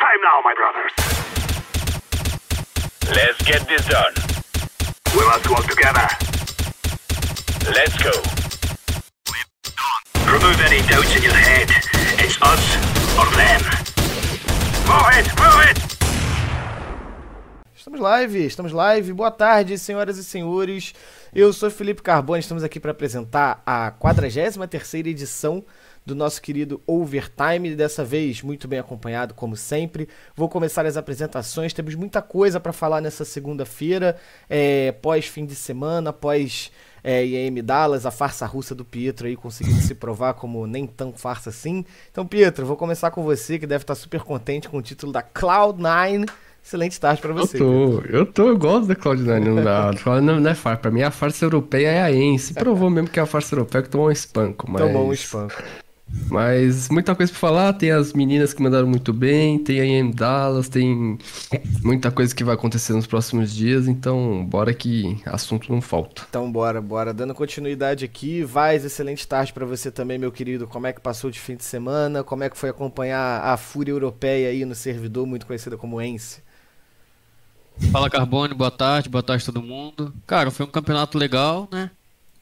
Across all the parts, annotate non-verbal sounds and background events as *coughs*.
time now, my brothers. Let's get this done. We must work together. Let's go. Remove any doubts in your head. It's us or them. Move it, move it! Estamos live, estamos live. Boa tarde, senhoras e senhores. Eu sou Felipe Carbone, estamos aqui para apresentar a 43ª edição do nosso querido Overtime, dessa vez muito bem acompanhado, como sempre. Vou começar as apresentações, temos muita coisa para falar nessa segunda-feira, é, pós fim de semana, pós é, IAM Dallas, a farsa russa do Pietro aí conseguindo se provar como nem tão farsa assim. Então, Pietro, vou começar com você, que deve estar super contente com o título da Cloud9. Excelente tarde pra você. Eu tô, eu tô, eu gosto da Cloud9. Não, *laughs* não, não é farsa. Pra mim, a farsa europeia é a Ence. Provou mesmo que é a farsa europeia que tomou um espanco. Mas... Tomou um espanco. Mas muita coisa pra falar, tem as meninas que mandaram muito bem, tem a IM Dallas, tem muita coisa que vai acontecer nos próximos dias, então bora que assunto não falta. Então bora, bora. Dando continuidade aqui, Vaz, excelente tarde para você também, meu querido. Como é que passou de fim de semana? Como é que foi acompanhar a Fúria Europeia aí no servidor, muito conhecida como Ence? Fala Carbone, boa tarde, boa tarde todo mundo. Cara, foi um campeonato legal, né?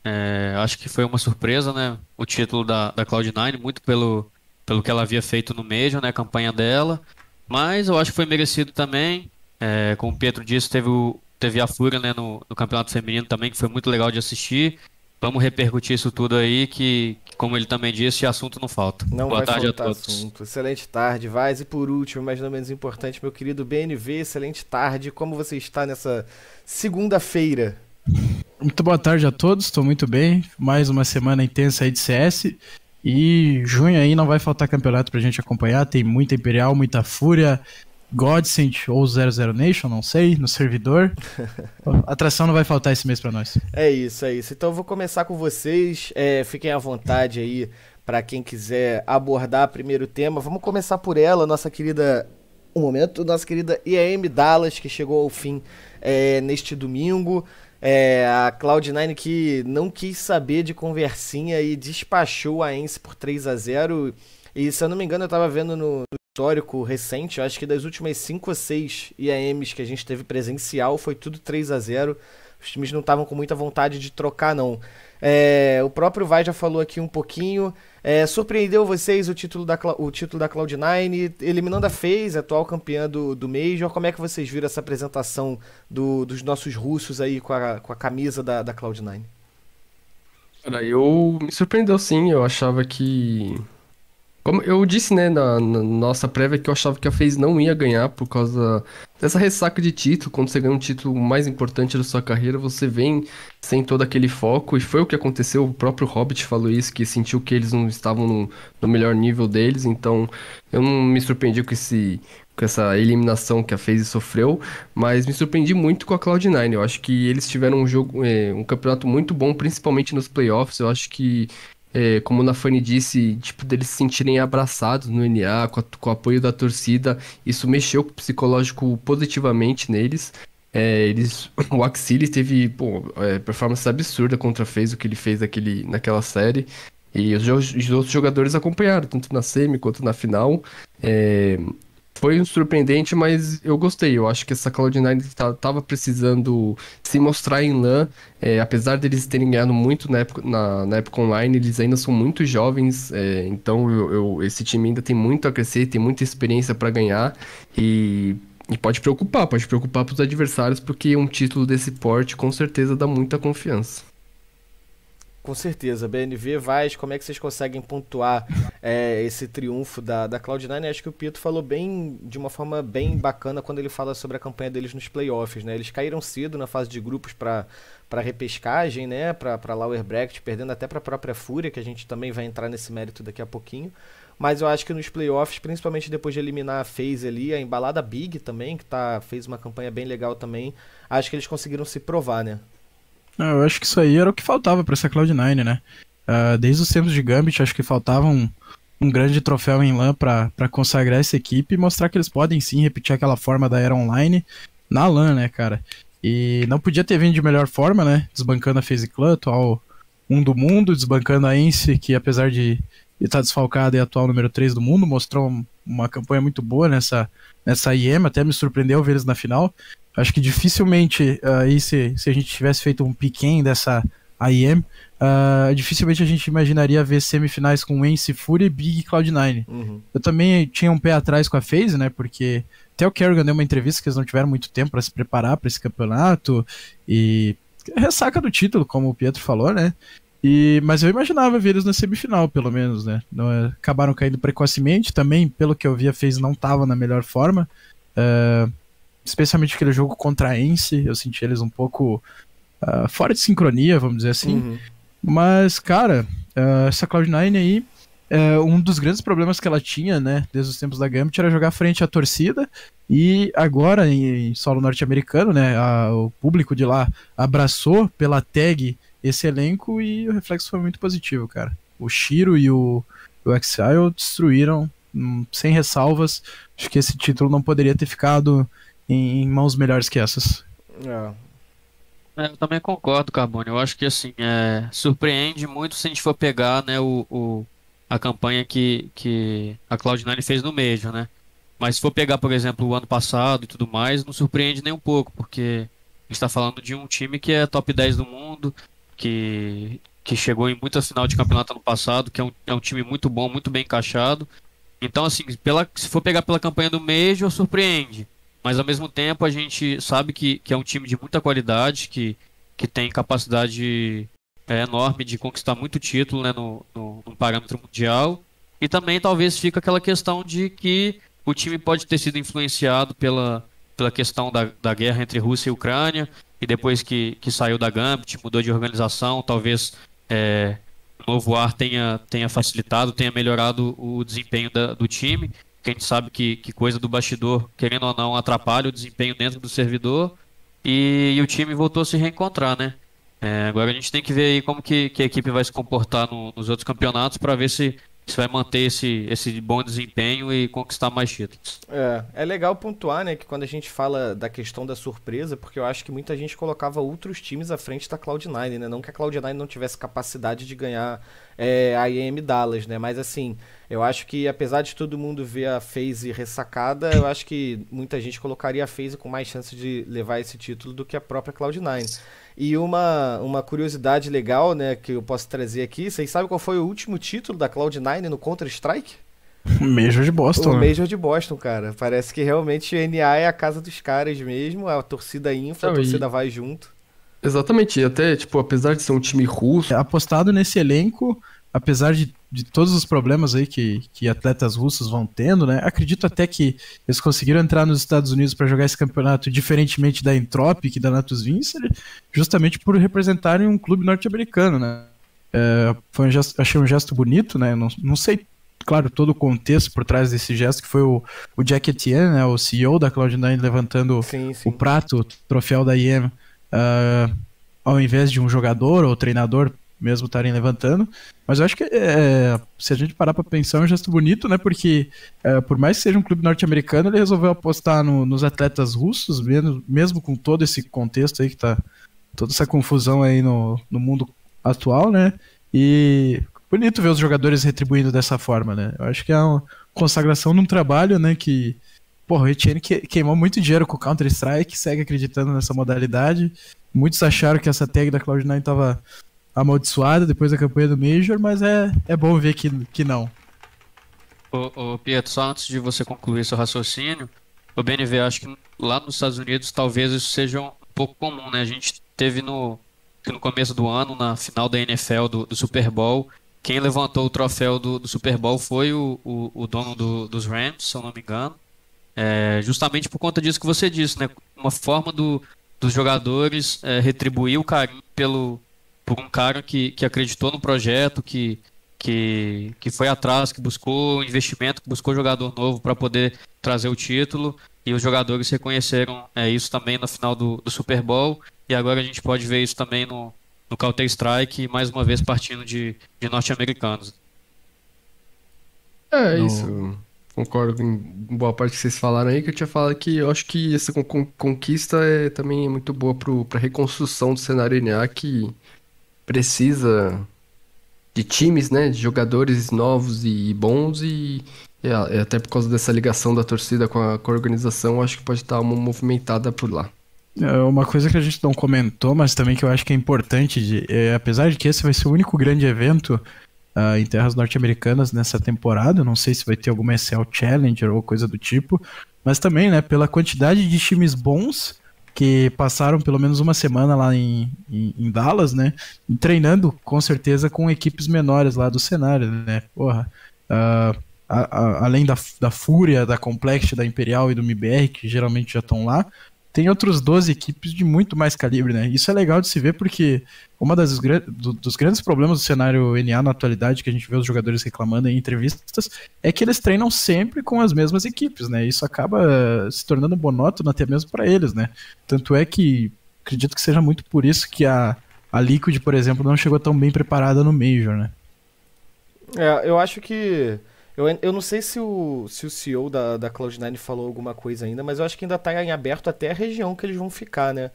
É, acho que foi uma surpresa, né? O título da, da Cloud9, muito pelo, pelo que ela havia feito no Major, né? A campanha dela. Mas eu acho que foi merecido também. É, como o Pietro disse, teve, o, teve a Fúria né, no, no Campeonato Feminino também, que foi muito legal de assistir. Vamos repercutir isso tudo aí, que, como ele também disse, assunto não falta. Não Boa vai tarde a todos. assunto. Excelente tarde, Vaz. E por último, mas não menos importante, meu querido BNV, excelente tarde. Como você está nessa segunda-feira? Muito boa tarde a todos, estou muito bem. Mais uma semana intensa aí de CS. E junho aí não vai faltar campeonato pra gente acompanhar. Tem muita Imperial, muita Fúria, Godsend ou 00 Nation, não sei, no servidor. *laughs* Atração não vai faltar esse mês pra nós. É isso, é isso. Então eu vou começar com vocês. É, fiquem à vontade aí para quem quiser abordar primeiro tema. Vamos começar por ela, nossa querida. Um momento, nossa querida IAM Dallas, que chegou ao fim é, neste domingo. É, a Cloud9 que não quis saber de conversinha e despachou a Ence por 3 a 0 E se eu não me engano, eu tava vendo no, no histórico recente, eu acho que das últimas 5 ou 6 IAMs que a gente teve presencial, foi tudo 3 a 0 Os times não estavam com muita vontade de trocar, não. É, o próprio Vai já falou aqui um pouquinho. É, surpreendeu vocês o título da, o título da Cloud9, eliminando a FaZe, atual campeã do, do Major. Como é que vocês viram essa apresentação do, dos nossos russos aí com a, com a camisa da, da Cloud9? Cara, eu me surpreendeu sim, eu achava que. Como eu disse, né, na, na nossa prévia, que eu achava que a FaZe não ia ganhar por causa dessa ressaca de título. Quando você ganha um título mais importante da sua carreira, você vem sem todo aquele foco, e foi o que aconteceu. O próprio Hobbit falou isso, que sentiu que eles não estavam no, no melhor nível deles, então eu não me surpreendi com esse. Com essa eliminação que a FaZe sofreu, mas me surpreendi muito com a Cloud9. Eu acho que eles tiveram um jogo, é, um campeonato muito bom, principalmente nos playoffs. Eu acho que é, como o Nafani disse, tipo, deles se sentirem abraçados no NA, com, a, com, o apoio da torcida, isso mexeu com o psicológico positivamente neles. É, eles, *laughs* o Axilis teve pô, é, performance absurda contra fez o que ele fez naquela série. E os, os, outros jogadores acompanharam, tanto na semi quanto na final. É, foi um surpreendente, mas eu gostei. Eu acho que essa Cloud9 estava precisando se mostrar em LAN. É, apesar deles terem ganhado muito na época, na, na época online, eles ainda são muito jovens. É, então eu, eu, esse time ainda tem muito a crescer, tem muita experiência para ganhar. E, e pode preocupar, pode preocupar para os adversários, porque um título desse porte com certeza dá muita confiança. Com certeza, BNV, Vaz, como é que vocês conseguem pontuar é, esse triunfo da, da Cloud9? Acho que o Pito falou bem, de uma forma bem bacana quando ele fala sobre a campanha deles nos playoffs, né? Eles caíram cedo na fase de grupos para para repescagem, né, para Lower Bracket, perdendo até para a própria Fúria, que a gente também vai entrar nesse mérito daqui a pouquinho. Mas eu acho que nos playoffs, principalmente depois de eliminar a FaZe ali, a embalada Big também, que tá, fez uma campanha bem legal também, acho que eles conseguiram se provar, né? Eu acho que isso aí era o que faltava para essa Cloud9, né? Uh, desde os tempos de Gambit, acho que faltava um, um grande troféu em LAN para consagrar essa equipe e mostrar que eles podem sim repetir aquela forma da era online na LAN, né, cara? E não podia ter vindo de melhor forma, né? Desbancando a FaZe Clan, atual um do mundo, desbancando a Ence, que apesar de e tá desfalcada e atual número 3 do mundo, mostrou um- uma campanha muito boa nessa, nessa IEM, até me surpreendeu ver eles na final. Acho que dificilmente, ah, aí se, se a gente tivesse feito um piquen dessa IEM, ah, dificilmente a gente imaginaria ver semifinais com Ence, Fury, Big e Cloud9. Uhum. Eu também tinha um pé atrás com a FaZe, né? Porque até o Kerrigan deu uma entrevista que eles não tiveram muito tempo para se preparar para esse campeonato e ressaca do título, como o Pietro falou, né? E, mas eu imaginava ver eles na semifinal, pelo menos, né? Não, é, acabaram caindo precocemente. Também, pelo que eu vi, a FaZe não estava na melhor forma. É, especialmente aquele jogo contra a Ence, eu senti eles um pouco ah, fora de sincronia, vamos dizer assim. Uhum. Mas, cara, eh, essa Cloud9 aí, eh, um dos grandes problemas que ela tinha, né, desde os tempos da Gambit, era jogar frente à torcida. E agora, em, em solo norte-americano, né, a- o público de lá abraçou pela tag esse elenco e o reflexo foi muito positivo, cara. O Shiro e o, o Exile destruíram hum, sem ressalvas. Acho que esse título não poderia ter ficado em, em mãos melhores que essas. É. É, eu também concordo, Carbone. Eu acho que assim, é, surpreende muito se a gente for pegar, né, o, o- a campanha que, que a Cloud9 fez no Major, né? Mas se for pegar, por exemplo, o ano passado e tudo mais, não surpreende nem um pouco, porque a gente está falando de um time que é top 10 do mundo, que, que chegou em muita final de campeonato ano passado, que é um, é um time muito bom, muito bem encaixado. Então, assim, pela, se for pegar pela campanha do Major, surpreende. Mas ao mesmo tempo a gente sabe que, que é um time de muita qualidade, que, que tem capacidade é, enorme de conquistar muito título né, no, no, no parâmetro mundial. E também talvez fica aquela questão de que o time pode ter sido influenciado pela, pela questão da, da guerra entre Rússia e Ucrânia, e depois que, que saiu da Gambit, mudou de organização, talvez é, o novo ar tenha, tenha facilitado, tenha melhorado o desempenho da- do time que a gente sabe que, que coisa do bastidor, querendo ou não, atrapalha o desempenho dentro do servidor. E, e o time voltou a se reencontrar, né? É, agora a gente tem que ver aí como que, que a equipe vai se comportar no- nos outros campeonatos para ver se, se vai manter esse, esse bom desempenho e conquistar mais títulos. É, é legal pontuar, né, que quando a gente fala da questão da surpresa, porque eu acho que muita gente colocava outros times à frente da Cloud9, né? Não que a Cloud9 não tivesse capacidade de ganhar é, a IEM Dallas, né? Mas assim, eu acho que apesar de todo mundo ver a FaZe ressacada, eu acho que muita gente colocaria a FaZe com mais chance de levar esse título do que a própria Cloud9. E uma, uma curiosidade legal, né, que eu posso trazer aqui, vocês sabem qual foi o último título da Cloud9 no Counter-Strike? *laughs* Major de Boston. O né? Major de Boston, cara. Parece que realmente o NA é a casa dos caras mesmo. A torcida infla, a e- torcida vai junto. Exatamente, e até, tipo, apesar de ser um time russo, apostado nesse elenco, apesar de, de todos os problemas aí que, que atletas russos vão tendo, né? Acredito até que eles conseguiram entrar nos Estados Unidos para jogar esse campeonato diferentemente da Entropic e da Natus Vincere, justamente por representarem um clube norte-americano, né? É, foi um gesto, achei um gesto bonito, né? Não, não sei, claro, todo o contexto por trás desse gesto, que foi o, o Jack Etienne, né, o CEO da Cloud9, levantando Sim, o sim. prato, o troféu da IEM, ah, ao invés de um jogador ou treinador mesmo estarem levantando. Mas eu acho que é, se a gente parar para pensar, é um gesto bonito, né? Porque é, por mais que seja um clube norte-americano, ele resolveu apostar no- nos atletas russos, mesmo, mesmo com todo esse contexto aí que tá. toda essa confusão aí no, no mundo atual, né? E bonito ver os jogadores retribuindo dessa forma, né? Eu acho que é uma consagração num trabalho, né? Que Porra, o Etienne que- queimou muito dinheiro com o Counter-Strike, segue acreditando nessa modalidade. Muitos acharam que essa tag da Cloud9 tava amaldiçoada depois da campanha do Major, mas é, é bom ver que, que não. Ô, ô, Pietro, só antes de você concluir seu raciocínio, o BNV, acho que lá nos Estados Unidos talvez isso seja um pouco comum, né? A gente teve no, no começo do ano, na final da NFL do, do Super Bowl, quem levantou o troféu do, do Super Bowl foi o, o, o dono do- dos Rams, se eu não me engano. É, justamente por conta disso que você disse, né? Uma forma do, dos jogadores é, retribuir o carinho pelo, por um cara que, que acreditou no projeto, que, que, que foi atrás, que buscou investimento, que buscou jogador novo para poder trazer o título. E os jogadores reconheceram é, isso também na final do, do Super Bowl. E agora a gente pode ver isso também no, no Counter-Strike, mais uma vez partindo de, de norte-americanos. É, No- isso. Concordo em boa parte que vocês falaram aí, que eu tinha falado que eu acho que essa con- con- conquista é também muito boa pro, pra reconstrução do cenário NA que precisa de times, né? De jogadores novos e bons e, a- e até por causa dessa ligação da torcida com a, com a organização, acho que pode estar uma movimentada por lá. É uma coisa que a gente não comentou, mas também que eu acho que é importante, de- é, apesar de que esse vai ser o único grande evento ah, em terras norte-americanas nessa temporada, não sei se vai ter alguma SL Challenger ou coisa do tipo, mas também, né, pela quantidade de times bons que passaram pelo menos uma semana lá em, em, em Dallas, né, treinando com certeza com equipes menores lá do cenário, né, porra, ah, a- a- além da, da Fúria, da Complex, da Imperial e do MBR, que geralmente já estão lá, tem outros 12 equipes de muito mais calibre, né? Isso é legal de se ver porque uma das do- dos grandes problemas do cenário NA na atualidade que a gente vê os jogadores reclamando em entrevistas é que eles treinam sempre com as mesmas equipes, né? Isso acaba se tornando monótono até mesmo para eles, né? Tanto é que acredito que seja muito por isso que a a Liquid, por exemplo, não chegou tão bem preparada no Major, né? É, eu acho que. Eu, eu não sei se o, se o CEO da, da Cloud9 falou alguma coisa ainda, mas eu acho que ainda tá em aberto até a região que eles vão ficar, né?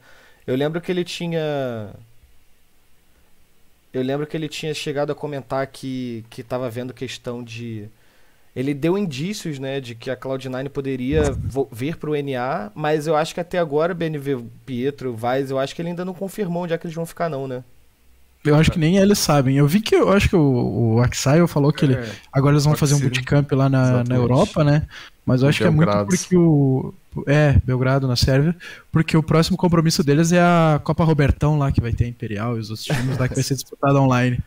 Eu lembro que ele tinha. Eu lembro que ele tinha chegado a comentar que, que tava vendo questão de. Ele deu indícios, né, de que a Cloud9 poderia vir pro NA, mas eu acho que até agora, BNV Pietro, Vaz, eu acho que ele ainda não confirmou onde é que eles vão ficar, não, né? Eu acho que nem eles sabem. Eu vi que eu acho que o, o Axaio falou que ele É, Agora eles vão fazer um bootcamp lá na, na. Europa, né? Mas eu Em acho que é muito porque o. É, Belgrado, na Sérvia. Porque o próximo compromisso deles é a Copa Robertão lá, que vai ter a Imperial e os outros times lá que vai ser disputada online.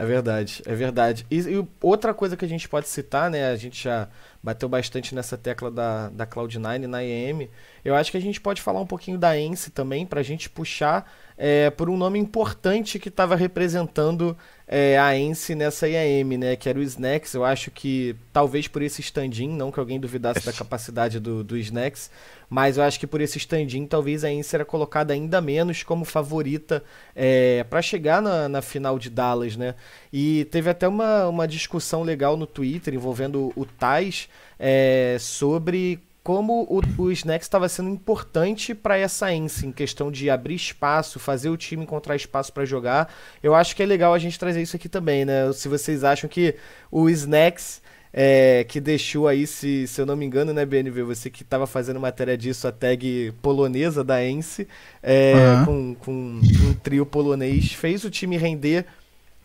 É verdade, é verdade. E, e outra coisa que a gente pode citar, né? A gente já bateu bastante nessa tecla da, da Cloud9 na IEM. Eu acho que a gente pode falar um pouquinho da Ence também, pra gente puxar é, por um nome importante que estava representando é, a Ence nessa IAM, né? Que era o Snacks. Eu acho que talvez por esse stand-in, não que alguém duvidasse da capacidade do, do Snacks, mas eu acho que por esse stand-in talvez a Ence era colocada ainda menos como favorita é, para chegar na, na final de Dallas, né? E teve até uma, uma discussão legal no Twitter envolvendo o Tais é, sobre como o, o Snacks estava sendo importante para essa Ence em questão de abrir espaço, fazer o time encontrar espaço para jogar. Eu acho que é legal a gente trazer isso aqui também, né? Se vocês acham que o Snacks é, que deixou aí, se, se eu não me engano, né, BNV, você que estava fazendo matéria disso, a tag polonesa da Ence, é, Aham. com, com um trio polonês, fez o time render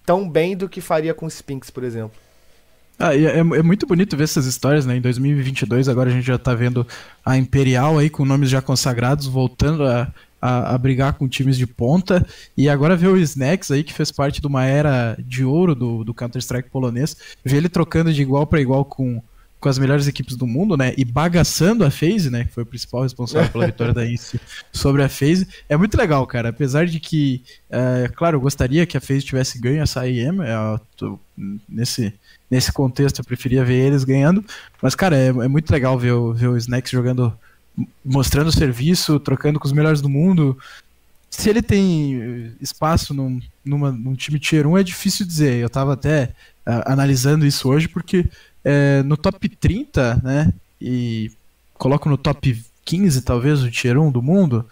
tão bem do que faria com o Spinks, por exemplo. Ah, e é, é muito bonito ver essas histórias, né? Em 2022, agora a gente já tá vendo a Imperial aí com nomes já consagrados voltando a, a, a brigar com times de ponta. E agora ver o Snacks aí, que fez parte de uma era de ouro do, do Counter-Strike polonês, ver ele trocando de igual para igual com, com as melhores equipes do mundo, né? E bagaçando a FaZe, né? Que foi o principal responsável pela vitória da INSE *laughs* sobre a FaZe. É muito legal, cara. Apesar de que, é, claro, eu gostaria que a FaZe tivesse ganho essa IEM. é, nesse, nesse contexto, eu preferia ver eles ganhando. Mas, cara, é, é muito legal ver o, ver o Snacks jogando, mostrando serviço, trocando com os melhores do mundo. Se ele tem eh, espaço num, numa- num time Tier 1, é difícil dizer. Eu tava até ah, analisando isso hoje, porque eh, no top 30, né, e coloco no top 15, talvez, o Tier 1 do mundo,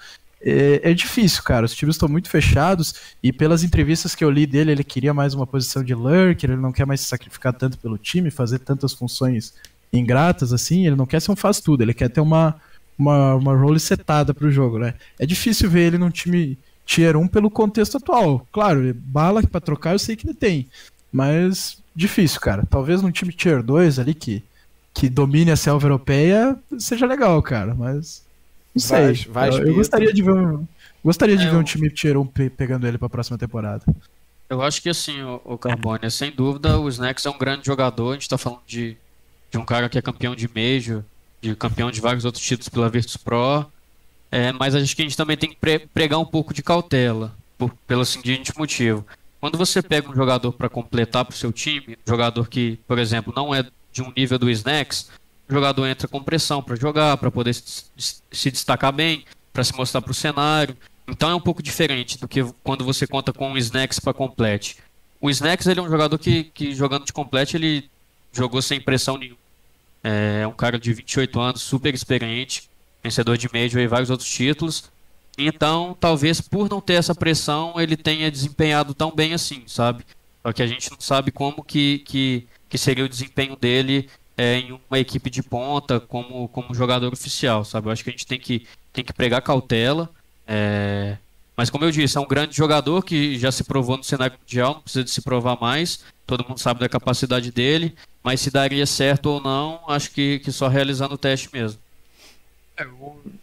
é, é difícil, cara. Os times estão muito fechados e pelas entrevistas que eu li dele, ele queria mais uma posição de lurker, ele não quer mais se sacrificar tanto pelo time, fazer tantas funções ingratas assim, ele não quer ser um faz tudo, ele quer ter uma uma, uma role setada pro jogo, né? É difícil ver ele num time tier 1 pelo contexto atual. Claro, bala pra trocar eu sei que ele tem, mas difícil, cara. Talvez num time tier 2 ali que que domine a selva europeia seja legal, cara, mas não sei. Vaz- Vaz eu, eu gostaria de ver um, gostaria de É, ver um time tier 1 pe- pegando ele pra próxima temporada. Eu acho que assim, o, o Carbone, sem dúvida, o Snacks é um grande jogador. A gente tá falando de, de um cara que é campeão de Major, de campeão de vários outros títulos pela Virtus Pro. É, mas acho que a gente também tem que pre- pregar um pouco de cautela, por- pelo seguinte motivo. Quando você pega um jogador para completar pro seu time, um jogador que, por exemplo, não é de um nível do Snacks, o jogador entra com pressão para jogar, para poder se, destacar bem, para se mostrar pro cenário. Então é um pouco diferente do que quando você conta com o Snacks para complete. O Snacks ele é um jogador que, que jogando de complete ele jogou sem pressão nenhuma. É um cara de 28 anos, super experiente, vencedor de Major e vários outros títulos. Então, talvez por não ter essa pressão, ele tenha desempenhado tão bem assim, sabe? Só que a gente não sabe como que, que, que seria o desempenho dele é, em uma equipe de ponta como, como jogador oficial, sabe? Eu acho que a gente tem que, tem que pregar cautela. É... Mas como eu disse, é um grande jogador que já se provou no cenário mundial, não precisa de se provar mais. Todo mundo sabe da capacidade dele, mas se daria certo ou não, acho que, que só realizando o teste mesmo. É,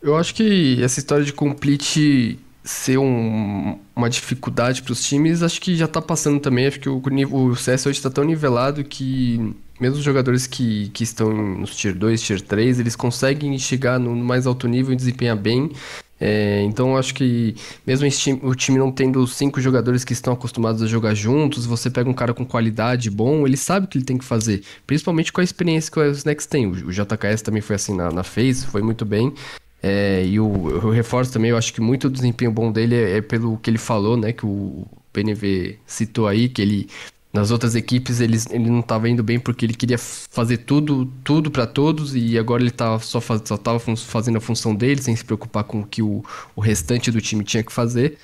eu acho que essa história de complete ser um, uma dificuldade para os times, acho que já está passando também. Acho que o, o CS hoje está tão nivelado que mesmo os jogadores que, que estão nos Tier 2, Tier 3, eles conseguem chegar no mais alto nível e desempenhar bem. É, então acho que mesmo o time não tendo cinco jogadores que estão acostumados a jogar juntos, você pega um cara com qualidade bom, ele sabe o que ele tem que fazer, principalmente com a experiência que o Snacks tem. O, o JKS também foi assim na, na FaZe, foi muito bem. É, e o, eu reforço também, eu acho que muito do desempenho bom dele é, é pelo que ele falou, né? Que o PNV citou aí, que ele nas outras equipes ele, ele não estava indo bem porque ele queria fazer tudo tudo para todos e agora ele tá só faz, só tava fazendo a função dele sem se preocupar com o que o, o restante do time tinha que fazer.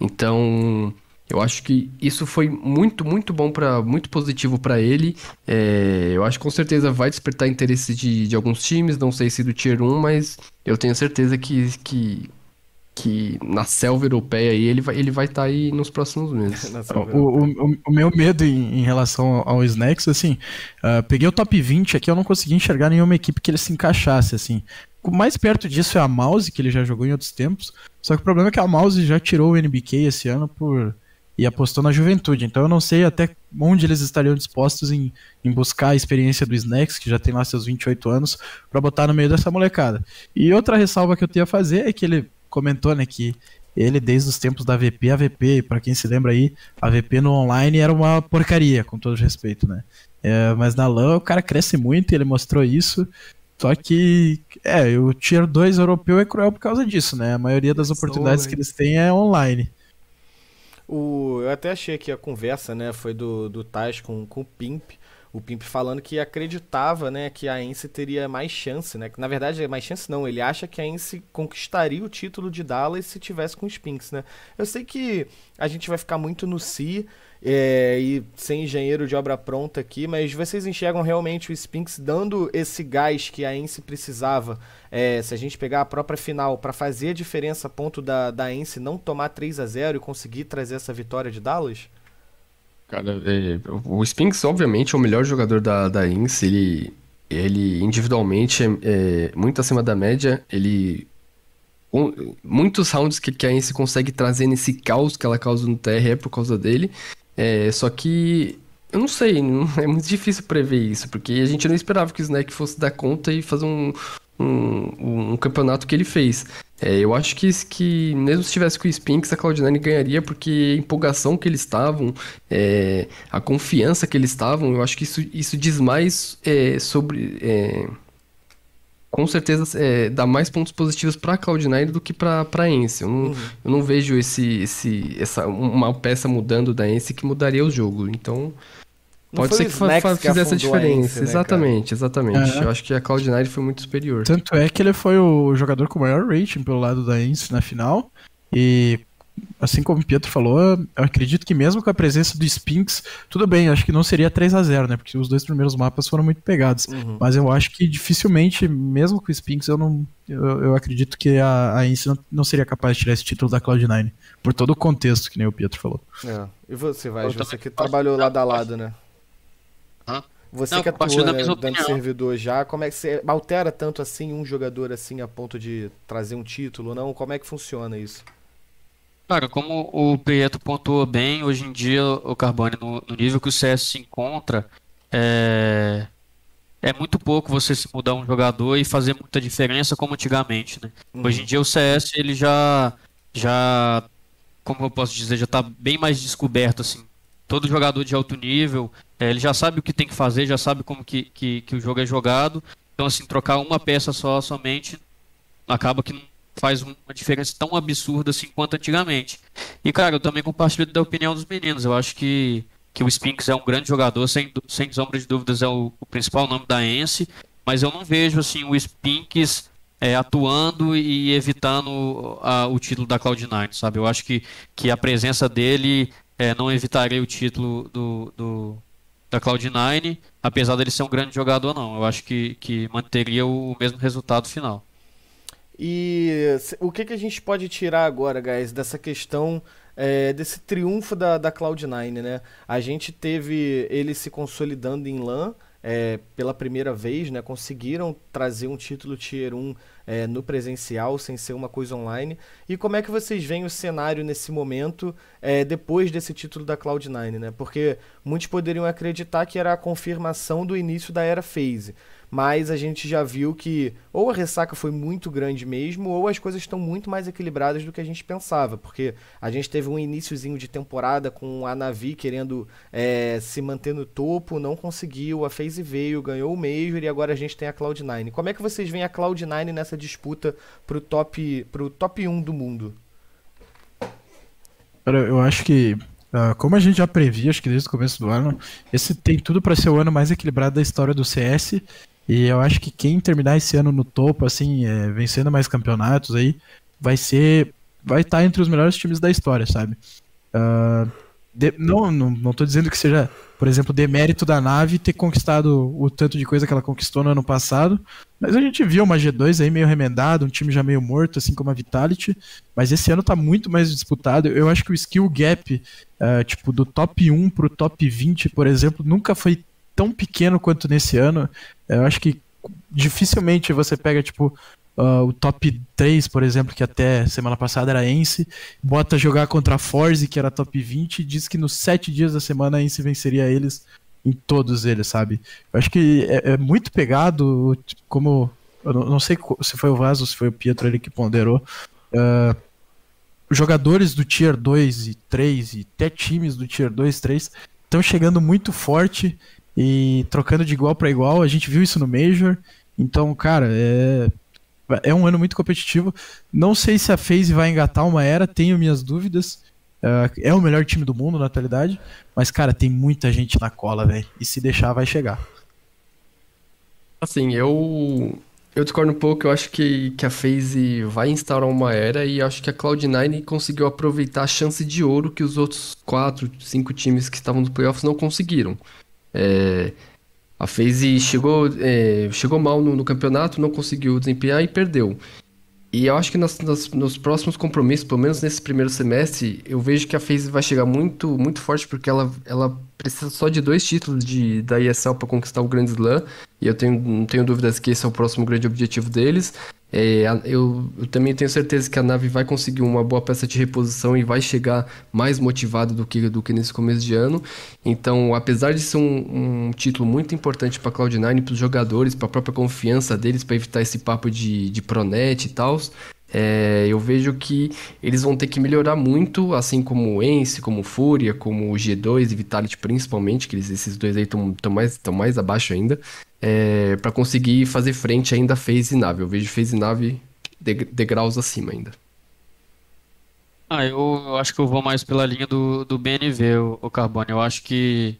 Então, eu acho que isso foi muito, muito bom para muito positivo para ele. É, eu acho que com certeza vai despertar interesse de, de alguns times, não sei se do Tier 1, mas eu tenho certeza que, que que na selva europeia aí ele vai ele vai estar tá aí nos próximos meses. *laughs* o, o, o, meu medo em, em, relação ao Snacks, assim, uh, peguei o top 20 aqui, eu não consegui enxergar nenhuma equipe que ele se encaixasse, assim. O mais perto disso é a Mouse, que ele já jogou em outros tempos, só que o problema é que a Mouse já tirou o NBK esse ano por e apostou na juventude, então eu não sei até onde eles estariam dispostos em, em buscar a experiência do Snacks, que já tem lá seus 28 anos, para botar no meio dessa molecada. E outra ressalva que eu tenho a fazer é que ele comentou, né, que ele desde os tempos da VP, a VP, para quem se lembra aí, a VP no online era uma porcaria, com todo respeito, né? É, mas na LAN o cara cresce muito e ele mostrou isso. Só que, é, o Tier 2 europeu é cruel por causa disso, né? A maioria das oportunidades que eles têm é online. O, eu até achei que a conversa, né, foi do, do Tais com, com o Pimp o Pimp falando que acreditava, né, que a Ence teria mais chance, né? Que na verdade mais chance não, ele acha que a Ence conquistaria o título de Dallas se tivesse com o Spinks, né? Eu sei que a gente vai ficar muito no si é, e sem engenheiro de obra pronta aqui, mas vocês enxergam realmente o Spinks dando esse gás que a Ence precisava? É, se a gente pegar a própria final para fazer a diferença a ponto da, da Ence não tomar 3 a 0 e conseguir trazer essa vitória de Dallas? Cara, é, o Spinks, obviamente, é o melhor jogador da, da INSS. Ele, ele individualmente é, é muito acima da média. Ele. Um, muitos rounds que, que a INSS consegue trazer nesse caos que ela causa no TR é por causa dele. É, só que. Eu não sei, não, *laughs* é muito difícil prever isso, porque a gente não esperava que o Snack fosse dar conta e fazer um, um, um campeonato que ele fez. É, eu acho que, que mesmo se tivesse com o Spinks, a Cloud9 ganharia, porque a empolgação que eles estavam, é, a confiança que eles estavam, eu acho que isso, isso diz mais é, sobre. É, com certeza é, dá mais pontos positivos para a Cloud9 do que para a Ence. Eu não, uhum. eu não vejo esse, esse, essa, uma peça mudando da Ence que mudaria o jogo. Então. Pode ser que, que fizesse a diferença. né, exatamente, exatamente. É. Eu acho que a Cloud9 foi muito superior. Tanto é que ele foi o jogador com maior rating pelo lado da Ence na final. E assim como o Pietro falou, eu acredito que mesmo com a presença do Spinks, tudo bem, acho que não seria 3 a 0 né? Porque os dois primeiros mapas foram muito pegados. Uhum. Mas eu acho que dificilmente, mesmo com o Spinks, eu não. Eu, eu acredito que a, a Ince não, não, seria capaz de tirar esse título da Cloud9. Por todo o contexto, que nem o Pietro falou. É. E você, vai, você que trabalhou lado a lado, né? Você não, que atua né, dando servidor já, como é que você altera tanto assim um jogador assim a ponto de trazer um título, não? Como é que funciona isso? Cara, como o Prieto pontuou bem, hoje em dia o Carbone, no, no nível que o CS se encontra, é, é muito pouco você se mudar um jogador e fazer muita diferença como antigamente, né? Uhum. Hoje em dia o CS ele já já como eu posso dizer, já está bem mais descoberto assim todo jogador de alto nível, é, ele já sabe o que tem que fazer, já sabe como que, que, que, o jogo é jogado. Então, assim, trocar uma peça só somente acaba que não faz uma diferença tão absurda assim quanto antigamente. E, cara, eu também compartilho da opinião dos meninos. Eu acho que, que o Spinks é um grande jogador, sem, sem sombra de dúvidas, é o, o principal nome da Ence. Mas eu não vejo, assim, o Spinks é, atuando e evitando a, o título da Cloud9, sabe? Eu acho que, que a presença dele é, não evitaria o título do, do, da Cloud9, apesar dele ser um grande jogador, não. Eu acho que, que manteria o mesmo resultado final. E o que, que a gente pode tirar agora, guys, dessa questão é, desse triunfo da, da Cloud9, né? A gente teve ele se consolidando em LAN é, pela primeira vez, né? Conseguiram trazer um título Tier 1 é, no presencial, sem ser uma coisa online. E como é que vocês veem o cenário nesse momento, é, depois desse título da Cloud9, né? Porque muitos poderiam acreditar que era a confirmação do início da era Phase mas a gente já viu que ou a ressaca foi muito grande mesmo, ou as coisas estão muito mais equilibradas do que a gente pensava, porque a gente teve um iníciozinho de temporada com a Navi querendo é, se manter no topo, não conseguiu, a FaZe veio, ganhou o Major e agora a gente tem a Cloud9. Como é que vocês veem a Cloud9 nessa disputa pro top, pro top 1 do mundo? Eu acho que Uh, como a gente já previa, acho que desde o começo do ano, esse tem tudo para ser o ano mais equilibrado da história do CS. E eu acho que quem terminar esse ano no topo, assim, é, vencendo mais campeonatos aí, vai ser. Vai estar tá entre os melhores times da história, sabe? Uh, de, não, não, não tô dizendo que seja, por exemplo, demérito da nave ter conquistado o tanto de coisa que ela conquistou no ano passado, mas a gente viu uma G2 aí meio remendada, um time já meio morto, assim como a Vitality, mas esse ano tá muito mais disputado. Eu acho que o skill gap, uh, tipo, do top 1 pro top 20, por exemplo, nunca foi tão pequeno quanto nesse ano. Eu acho que dificilmente você pega, tipo, uh, o top 3, por exemplo, que até semana passada era Ence, bota jogar contra a Force, que era top 20, e diz que nos 7 dias da semana a Ence venceria eles em todos eles, sabe? Eu acho que é, é muito pegado, como. Eu não sei se foi o Vaso, se foi o Pietro ele que ponderou. Uh, jogadores do Tier 2 e 3 e até times do Tier 2 e 3 estão chegando muito forte e trocando de igual para igual. A gente viu isso no Major. Então, cara, é, é um ano muito competitivo. Não sei se a FaZe vai engatar uma era, tenho minhas dúvidas. Uh, é o melhor time do mundo na atualidade. Mas, cara, tem muita gente na cola, velho. E se deixar, vai chegar. Assim, eu. Eu discordo um pouco, eu acho que, que a FaZe vai instaurar uma era e acho que a Cloud9 conseguiu aproveitar a chance de ouro que os outros 4, 5 times que estavam nos playoffs não conseguiram. É, a FaZe chegou, é, chegou mal no, no, campeonato, não conseguiu desempenhar e perdeu. E eu acho que nas, nas, nos próximos compromissos, pelo menos nesse primeiro semestre, eu vejo que a FaZe vai chegar muito, muito forte, porque ela, ela precisa só de dois títulos de, da ESL para conquistar o Grand Slam. E eu tenho, não tenho dúvidas que esse é o próximo grande objetivo deles. É, eu, eu, também tenho certeza que a nave vai conseguir uma boa peça de reposição e vai chegar mais motivada do que, do que nesse começo de ano. Então, apesar de ser um, um título muito importante para a Cloud9, para os jogadores, para a própria confiança deles, para evitar esse papo de, de Pronet e tal, é, eu vejo que eles vão ter que melhorar muito, assim como o Ence, como o Fúria, como o G2 e Vitality principalmente, que eles, esses dois aí estão mais, mais abaixo ainda é, para conseguir fazer frente ainda a FaZe Nave. Eu vejo FaZe Nave degraus acima ainda. Ah, eu, eu, acho que eu vou mais pela linha do, do BNV, o, o Carbone. Eu acho que,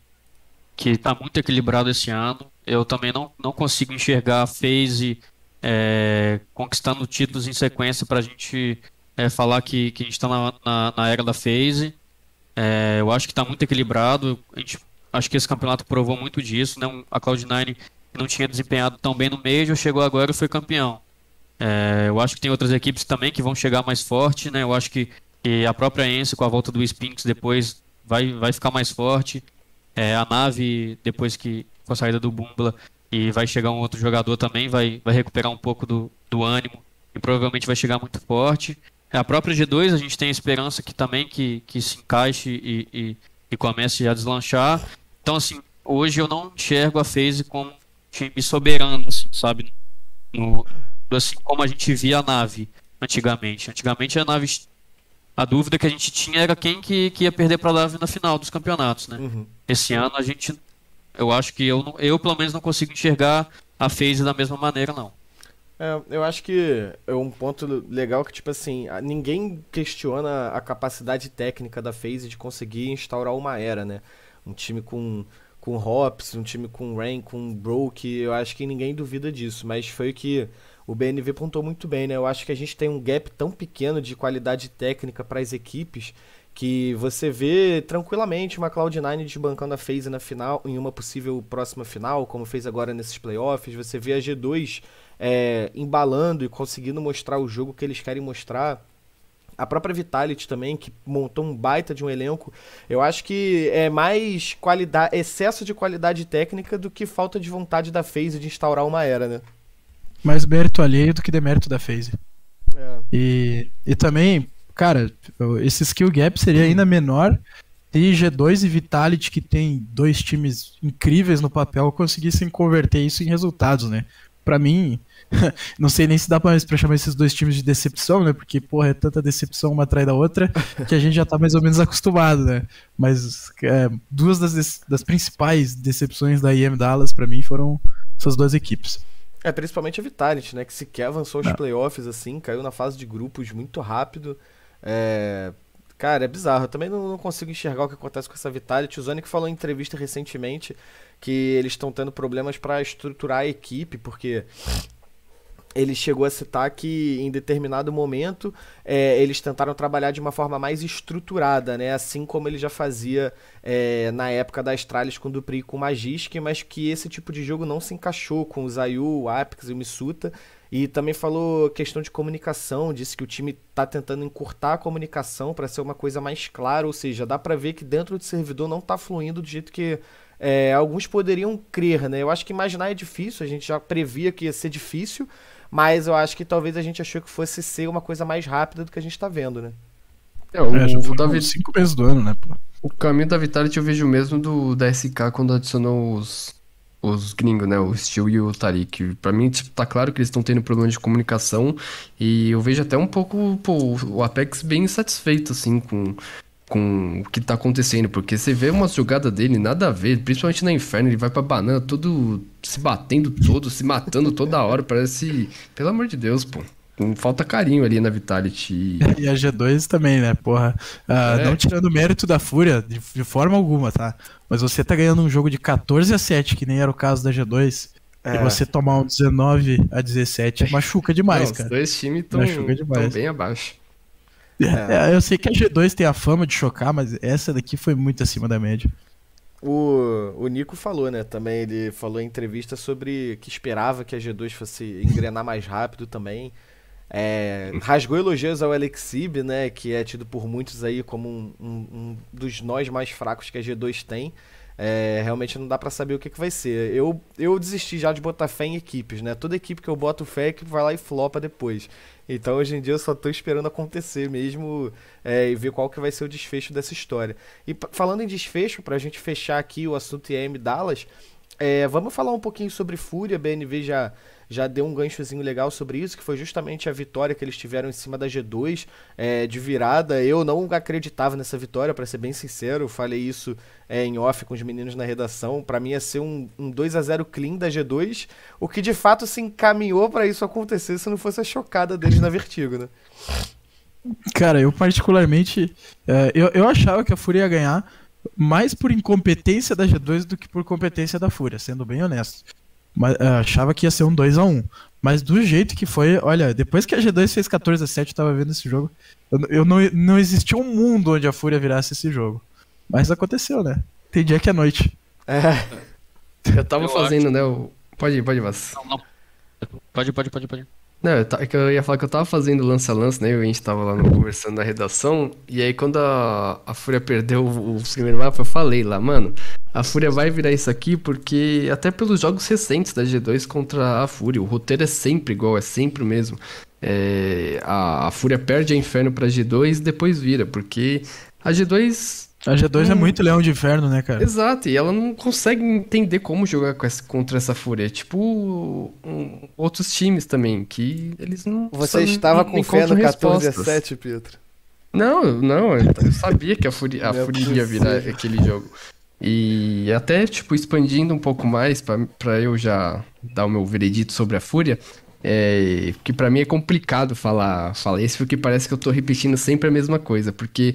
que tá muito equilibrado esse ano. Eu também não, não consigo enxergar a FaZe é, conquistando títulos em sequência para a gente é, falar que, que a gente está na, na, na, era da FaZe. É, eu acho que está muito equilibrado. Gente, acho que esse campeonato provou muito disso. Né? A Cloud9 não tinha desempenhado tão bem no Major, chegou agora e foi campeão. É, eu acho que tem outras equipes também que vão chegar mais forte, né? Eu acho que, que a própria Ence com a volta do Spinks depois vai, vai ficar mais forte. É, a nave, depois que com a saída do Bumbla, e vai chegar um outro jogador também, vai, vai recuperar um pouco do, do ânimo e provavelmente vai chegar muito forte. É, a própria G2 a gente tem esperança que também que, que se encaixe e, e, e comece a deslanchar. Então assim, hoje eu não enxergo a FaZe como time soberano, assim, sabe? No, assim como a gente via a nave antigamente. Antigamente a nave. A dúvida que a gente tinha era quem que, que ia perder para a nave na final dos campeonatos, né? Uhum. Esse ano a gente. Eu acho que eu, eu, pelo menos, não consigo enxergar a FaZe da mesma maneira, não. É, eu acho que é um ponto legal que, tipo assim, ninguém questiona a capacidade técnica da FaZe de conseguir instaurar uma era, né? Um time com com Hops, um time com Rain, com Broke, eu acho que ninguém duvida disso, mas foi o que o BNV pontou muito bem, né? Eu acho que a gente tem um gap tão pequeno de qualidade técnica para as equipes que você vê tranquilamente uma Cloud9 desbancando a FaZe na final, em uma possível próxima final, como fez agora nesses playoffs. Você vê a G2 é, embalando e conseguindo mostrar o jogo que eles querem mostrar. A própria Vitality também, que montou um baita de um elenco. Eu acho que é mais qualidade, excesso de qualidade técnica do que falta de vontade da FaZe de instaurar uma era, né? Mais mérito alheio do que demérito da FaZe. É. E, e também, cara, esse skill gap seria ainda menor se G2 e Vitality, que tem dois times incríveis no papel, conseguissem converter isso em resultados, né? Pra mim, *laughs* não sei nem se dá pra, pra chamar esses dois times de decepção, né? Porque, porra, é tanta decepção uma atrás da outra *laughs* que a gente já tá mais ou menos acostumado, né? Mas é, duas das, das principais decepções da IM Dallas, pra mim, foram essas duas equipes. É, principalmente a Vitality, né? Que sequer avançou os Não. playoffs, assim, caiu na fase de grupos muito rápido. É... Cara, é bizarro. Eu também não, não consigo enxergar o que acontece com essa Vitality. O Zonic falou em entrevista recentemente que eles estão tendo problemas para estruturar a equipe, porque ele chegou a citar que em determinado momento é, eles tentaram trabalhar de uma forma mais estruturada, né? Assim como ele já fazia é, na época da Astralis com o Dupri e com Magisk, mas que esse tipo de jogo não se encaixou com o Zayu, o Apex e o Misuta. E também falou questão de comunicação, disse que o time está tentando encurtar a comunicação para ser uma coisa mais clara, ou seja, dá para ver que dentro do servidor não está fluindo do jeito que é, alguns poderiam crer, né? Eu acho que imaginar é difícil, a gente já previa que ia ser difícil, mas eu acho que talvez a gente achou que fosse ser uma coisa mais rápida do que a gente tá vendo, né? É, o, É, já o Davi- cinco meses do ano, né, pô? o caminho da Vitality eu vejo mesmo do da SK quando adicionou os, os gringos, né? O Steel e o Tariq. Pra mim, tipo, tá claro que eles estão tendo problema de comunicação e eu vejo até um pouco, pô, o Apex bem insatisfeito, assim, com, com o que tá acontecendo. Porque você vê uma jogada dele, nada a ver, principalmente na Inferno, ele vai pra banana todo se batendo todo, se matando toda hora, parece... Pelo amor de Deus, pô. Não Falta carinho ali na Vitality. *laughs* E a G2 também, né, porra? Ah, É. Não tirando mérito da Fúria, de, de forma alguma, tá? Mas você tá ganhando um jogo de 14 a 7, que nem era o caso da G2, e É. você tomar um 19 a 17 machuca demais, Não, cara. Os dois times estão bem abaixo. É, eu sei que a G2 tem a fama de chocar, mas essa daqui foi muito acima da média. O, o Nico falou, né? Também ele falou em entrevista sobre que esperava que a G2 fosse engrenar mais rápido também. É, *laughs* rasgou elogios ao Alexib, né? Que é tido por muitos aí como um, um- um dos nós mais fracos que a G2 tem. É, realmente não dá pra saber o que, que vai ser. Eu, eu desisti já de botar fé em equipes, né? Toda equipe que eu boto fé, a equipe vai lá e flopa depois. Então hoje em dia eu só tô esperando acontecer mesmo é, e ver qual que vai ser o desfecho dessa história. E falando em desfecho, pra gente fechar aqui o assunto IM Dallas, é, vamos falar um pouquinho sobre Fúria. A BNV já, já deu um ganchozinho legal sobre isso, que foi justamente a vitória que eles tiveram em cima da G2 é, de virada. Eu não acreditava nessa vitória, pra ser bem sincero. Eu falei isso é, em off com os meninos na redação. Pra mim ia ser um, um 2 a 0 clean da G2, o que de fato se encaminhou pra isso acontecer se não fosse a chocada deles na Vertigo, né? Cara, eu particularmente. é, eu, eu achava que a Fúria ia ganhar mais por incompetência da G2 do que por competência da Fúria, sendo bem honesto. Mas, é, achava que ia ser um 2 a 1 Mas do jeito que foi, olha, depois que a G2 fez 14 a 7 eu tava vendo esse jogo. Eu, eu não, não existia um mundo onde a Fúria virasse esse jogo. Mas aconteceu, né? Tem dia que é noite. É, Eu tava Eu fazendo, né? O... Pode ir, pode ir, Vas. Não, não. Pode, pode, pode, pode. Não, eu é que eu ia falar que eu tava fazendo lance a lance, né? A gente tava lá no- conversando na redação. E aí, quando a, a Fúria perdeu o, o primeiro mapa, eu falei lá, mano, a Fúria vai virar isso aqui porque, até pelos jogos recentes da G2 contra a Fúria, o roteiro é sempre igual, é sempre o mesmo. É, a, a Fúria perde a Inferno pra G2 e depois vira, porque a G2 A G2 é muito leão de inferno, né, cara? Exato, e ela não consegue entender como jogar com essa- contra essa fúria. É Tipo um- outros times também, que eles não. você só estava não com fé no encontram 14 a respostas. 7, Pietro. Não, não, eu eu sabia que a Fúria, a é Fúria ia virar aquele jogo. E até, tipo, expandindo um pouco mais pra pra eu já dar o meu veredito sobre a Fúria, é, que pra mim é complicado falar, falar isso, porque parece que eu tô repetindo sempre a mesma coisa, porque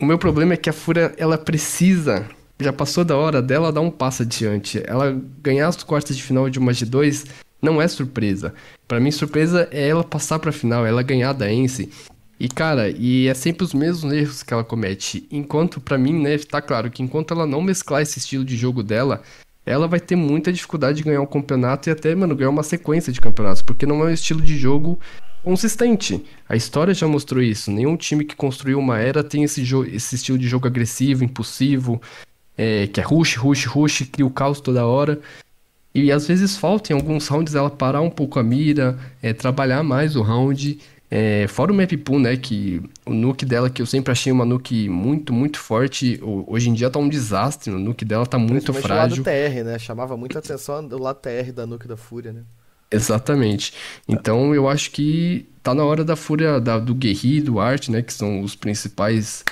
o meu problema é que a Fúria, ela precisa, já passou da hora dela dar um passo adiante. Ela ganhar as quartas de final de uma G2 não é surpresa. Pra mim, surpresa é ela passar pra final, ela ganhar da Ence. E, cara, e é sempre os mesmos erros que ela comete. Enquanto, pra mim, né, tá claro que enquanto ela não mesclar esse estilo de jogo dela, ela vai ter muita dificuldade de ganhar um campeonato e até, mano, ganhar uma sequência de campeonatos, porque não é um estilo de jogo consistente. A história já mostrou isso. Nenhum time que construiu uma era tem esse, esse estilo de jogo agressivo, impulsivo, é, que é rush, rush, rush, cria o caos toda hora. E às vezes falta em alguns rounds ela parar um pouco a mira, é, trabalhar mais o round. É, fora o map pool, né, que o nuke dela, que eu sempre achei uma nuke muito, muito forte, hoje em dia tá um desastre, o nuke dela tá muito frágil. o lado TR, né, chamava muita atenção do lado TR da nuke da Fúria, né. Exatamente. Então eu acho que tá na hora da Fúria, da, do Guerri, do Art, né, que são os principais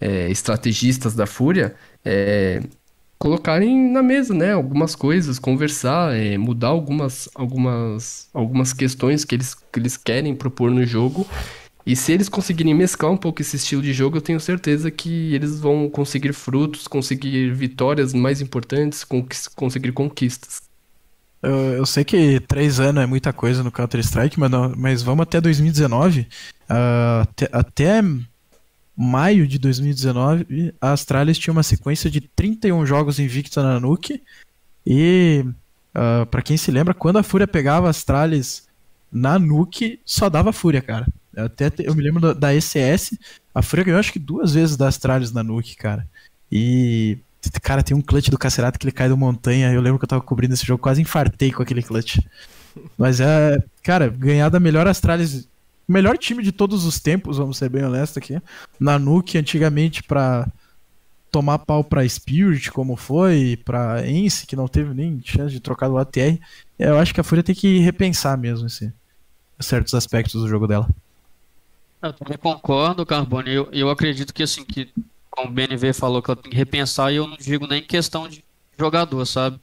é, estrategistas da Fúria, é, colocarem na mesa, né, algumas coisas, conversar, é, mudar algumas, algumas, algumas questões que eles, que eles querem propor no jogo. E se eles conseguirem mesclar um pouco esse estilo de jogo, eu tenho certeza que eles vão conseguir frutos, conseguir vitórias mais importantes, conseguir conquistas. Eu, eu sei que três anos é muita coisa no Counter-Strike, mas, mas vamos até 2019. Uh, ah, até, maio de 2019, a Astralis tinha uma sequência de 31 jogos invicta na Nuke. E, uh, para quem se lembra, quando a Fúria pegava a Astralis na Nuke, só dava Fúria, cara. Até eu me lembro da ECS, a Fúria ganhou acho que duas vezes da Astralis na Nuke, cara. E, cara, tem um clutch do Cacerato que ele cai da montanha. Eu lembro que eu tava cobrindo esse jogo, quase infartei com aquele clutch. Mas é, cara, ganhar da melhor Astralis melhor time de todos os tempos, vamos ser bem honestos aqui. Na Nuke, antigamente, pra tomar pau pra Spirit, como foi, pra Ence, que não teve nem chance de trocar do ATR. Eu acho que a Fúria tem que repensar mesmo esse, certos aspectos do jogo dela. Eu também concordo, Carbone. Eu, eu acredito que, assim, que como o BNV falou, que ela tem que repensar, e eu não digo nem questão de jogador, sabe?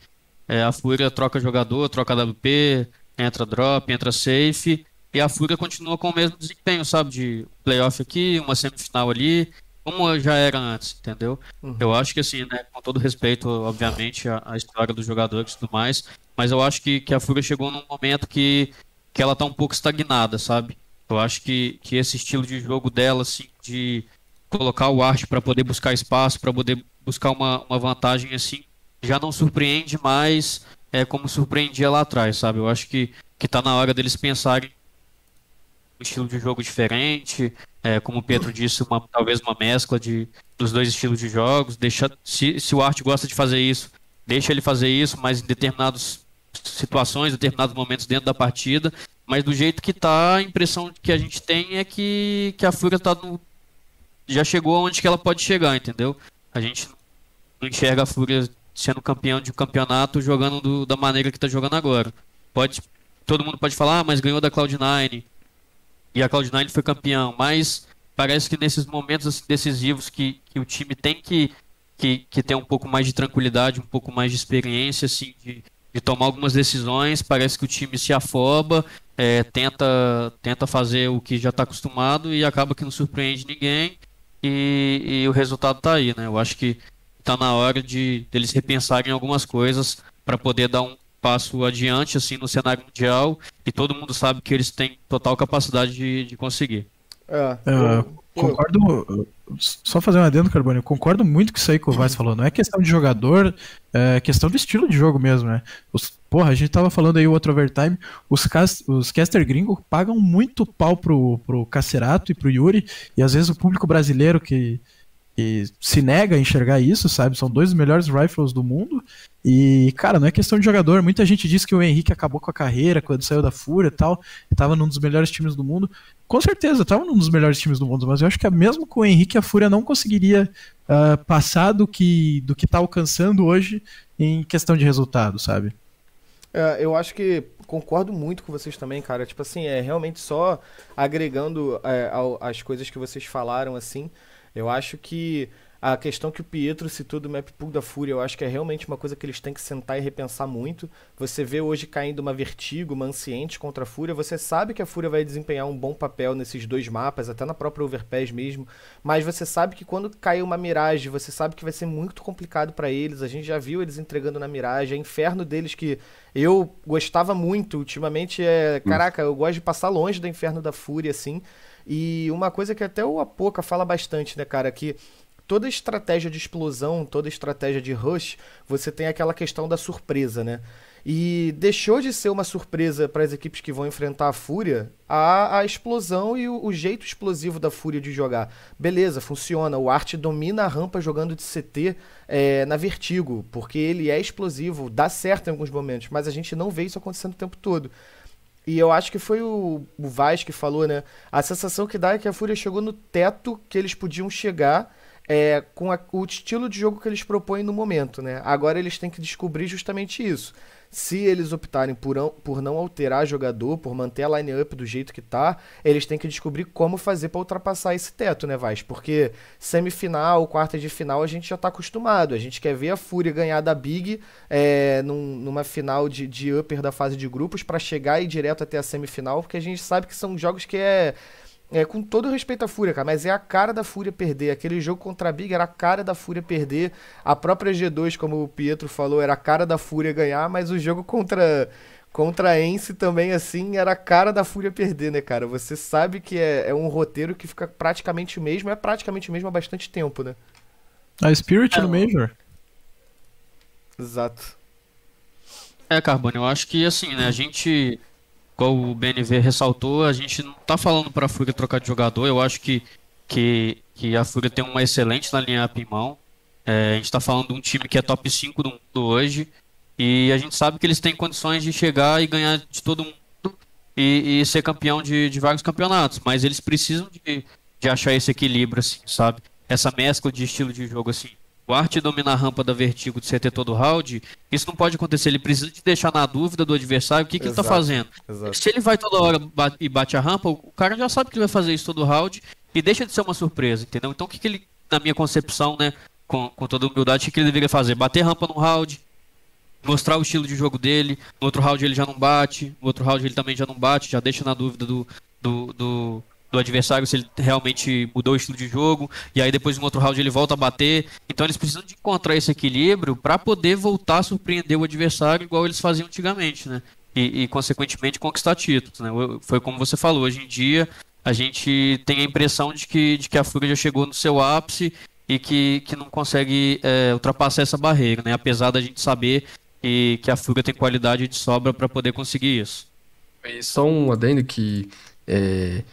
É, a Fúria troca jogador, troca WP, entra drop, entra safe. E a Fúria continua com o mesmo desempenho, sabe? De playoff aqui, uma semifinal ali, como já era antes, entendeu? Uhum. Eu acho que assim, né, com todo respeito, obviamente, à, história dos jogadores e tudo mais, mas eu acho que, que a Fúria chegou num momento que, que ela tá um pouco estagnada, sabe? Eu acho que, que esse estilo de jogo dela, assim, de colocar o arte para poder buscar espaço, para poder buscar uma, uma vantagem assim, já não surpreende mais é, como surpreendia lá atrás, sabe? Eu acho que, que tá na hora deles pensarem estilo de jogo diferente, é, como o Pedro disse, uma, talvez uma mescla de, dos dois estilos de jogos. Deixa, se, se o Art gosta de fazer isso, deixa ele fazer isso, mas em determinadas situações, determinados momentos dentro da partida. Mas do jeito que tá, a impressão que a gente tem é que, que a Fúria tá no, já chegou onde que ela pode chegar, entendeu? A gente não enxerga a Fúria sendo campeão de um campeonato jogando do, da maneira que tá jogando agora. Pode, todo mundo pode falar, ah, mas ganhou da Cloud9, e a Cloud9 foi campeão, mas parece que nesses momentos assim, decisivos que, que o time tem que, que, que ter um pouco mais de tranquilidade, um pouco mais de experiência, assim, de, de tomar algumas decisões, parece que o time se afoba, é, tenta, tenta fazer o que já está acostumado e acaba que não surpreende ninguém e, e o resultado está aí, né? Eu acho que está na hora de deles repensarem algumas coisas para poder dar um, passo adiante assim no cenário mundial e todo mundo sabe que eles têm total capacidade de, de conseguir. É, uh, concordo. Só fazer um adendo, Carbone. Eu concordo muito com isso aí que o Vaz falou. Não é questão de jogador, é questão do estilo de jogo mesmo, né? Os, porra, a gente tava falando aí o outro overtime. Os, cast, os caster gringos pagam muito pau pro, pro Cacerato e pro Yuri. E às vezes o público brasileiro que, que se nega a enxergar isso, sabe? São dois dos melhores rifles do mundo e, cara, não é questão de jogador. Muita gente diz que o Henrique acabou com a carreira quando saiu da Fúria e tal. Estava num dos melhores times do mundo. Com certeza, estava num dos melhores times do mundo. Mas eu acho que mesmo com o Henrique, a Fúria não conseguiria uh, passar do que do que está alcançando hoje em questão de resultado, sabe? É, eu acho que concordo muito com vocês também, cara. Tipo assim, é realmente só agregando é, ao, as coisas que vocês falaram, assim. Eu acho que A questão que o Pietro citou do map pool da Fúria, eu acho que é realmente uma coisa que eles têm que sentar e repensar muito. Você vê hoje caindo uma Vertigo, uma Anciente contra a Fúria, você sabe que a Fúria vai desempenhar um bom papel nesses dois mapas, até na própria Overpass mesmo, mas você sabe que quando cai uma Mirage, você sabe que vai ser muito complicado para eles. A gente já viu eles entregando na Mirage, é inferno deles que eu gostava muito ultimamente é, caraca, eu gosto de passar longe do inferno da Fúria assim. E uma coisa que até o Apoca fala bastante, né, cara, que toda estratégia de explosão, toda estratégia de rush, você tem aquela questão da surpresa, né? E deixou de ser uma surpresa para as equipes que vão enfrentar a Fúria a, a explosão e o, o, jeito explosivo da Fúria de jogar. Beleza, funciona. O Art domina a rampa jogando de CT é, na Vertigo, porque ele é explosivo, dá certo em alguns momentos, mas a gente não vê isso acontecendo o tempo todo. E eu acho que foi o, o Vaz que falou, né? A sensação que dá é que a Fúria chegou no teto que eles podiam chegar é, com a, o estilo de jogo que eles propõem no momento, né? Agora eles têm que descobrir justamente isso. Se eles optarem por, por não alterar jogador, por manter a line-up do jeito que tá, eles têm que descobrir como fazer para ultrapassar esse teto, né, Vaz? Porque semifinal, quarta de final, a gente já tá acostumado. A gente quer ver a Fúria ganhar da Big é, num, numa final de, de upper da fase de grupos para chegar e ir direto até a semifinal, porque a gente sabe que são jogos que é é, com todo respeito à Fúria, cara, mas é a cara da Fúria perder. Aquele jogo contra a Big era a cara da Fúria perder. A própria G2, como o Pietro falou, era a cara da Fúria ganhar, mas o jogo contra contra a Ence também, assim, era a cara da Fúria perder, né, cara? Você sabe que é, é um roteiro que fica praticamente o mesmo, é praticamente o mesmo há bastante tempo, né? A Spirit é, no Major. Exato. É, Carbone, eu acho que, assim, né, a gente como o BNV ressaltou, a gente não está falando para a Fúria trocar de jogador. Eu acho que, que, que a Fúria tem uma excelente na linha up em mão. É, a gente está falando de um time que é top 5 do mundo hoje. E a gente sabe que eles têm condições de chegar e ganhar de todo mundo e, e ser campeão de, de vários campeonatos. Mas eles precisam de, de achar esse equilíbrio, assim, sabe? Essa mescla de estilo de jogo, assim o Art dominar a rampa da Vertigo de CT todo round, isso não pode acontecer. Ele precisa de deixar na dúvida do adversário o que, que ele está fazendo. Exato. Se ele vai toda hora e bate a rampa, o cara já sabe que ele vai fazer isso todo round e deixa de ser uma surpresa, entendeu? Então o que, que ele, na minha concepção, né, com, com toda humildade, o que, que ele deveria fazer? Bater rampa no round, mostrar o estilo de jogo dele, no outro round ele já não bate, no outro round ele também já não bate, já deixa na dúvida do, do, do do adversário, se ele realmente mudou o estilo de jogo, e aí depois no outro round ele volta a bater. Então eles precisam de encontrar esse equilíbrio para poder voltar a surpreender o adversário igual eles faziam antigamente, né? E, e, consequentemente conquistar títulos, né? Foi como você falou, hoje em dia a gente tem a impressão de que, de que a Fúria já chegou no seu ápice e que, que não consegue é, ultrapassar essa barreira, né? Apesar da gente saber que, que a Fúria tem qualidade de sobra para poder conseguir isso. E só um adendo que é,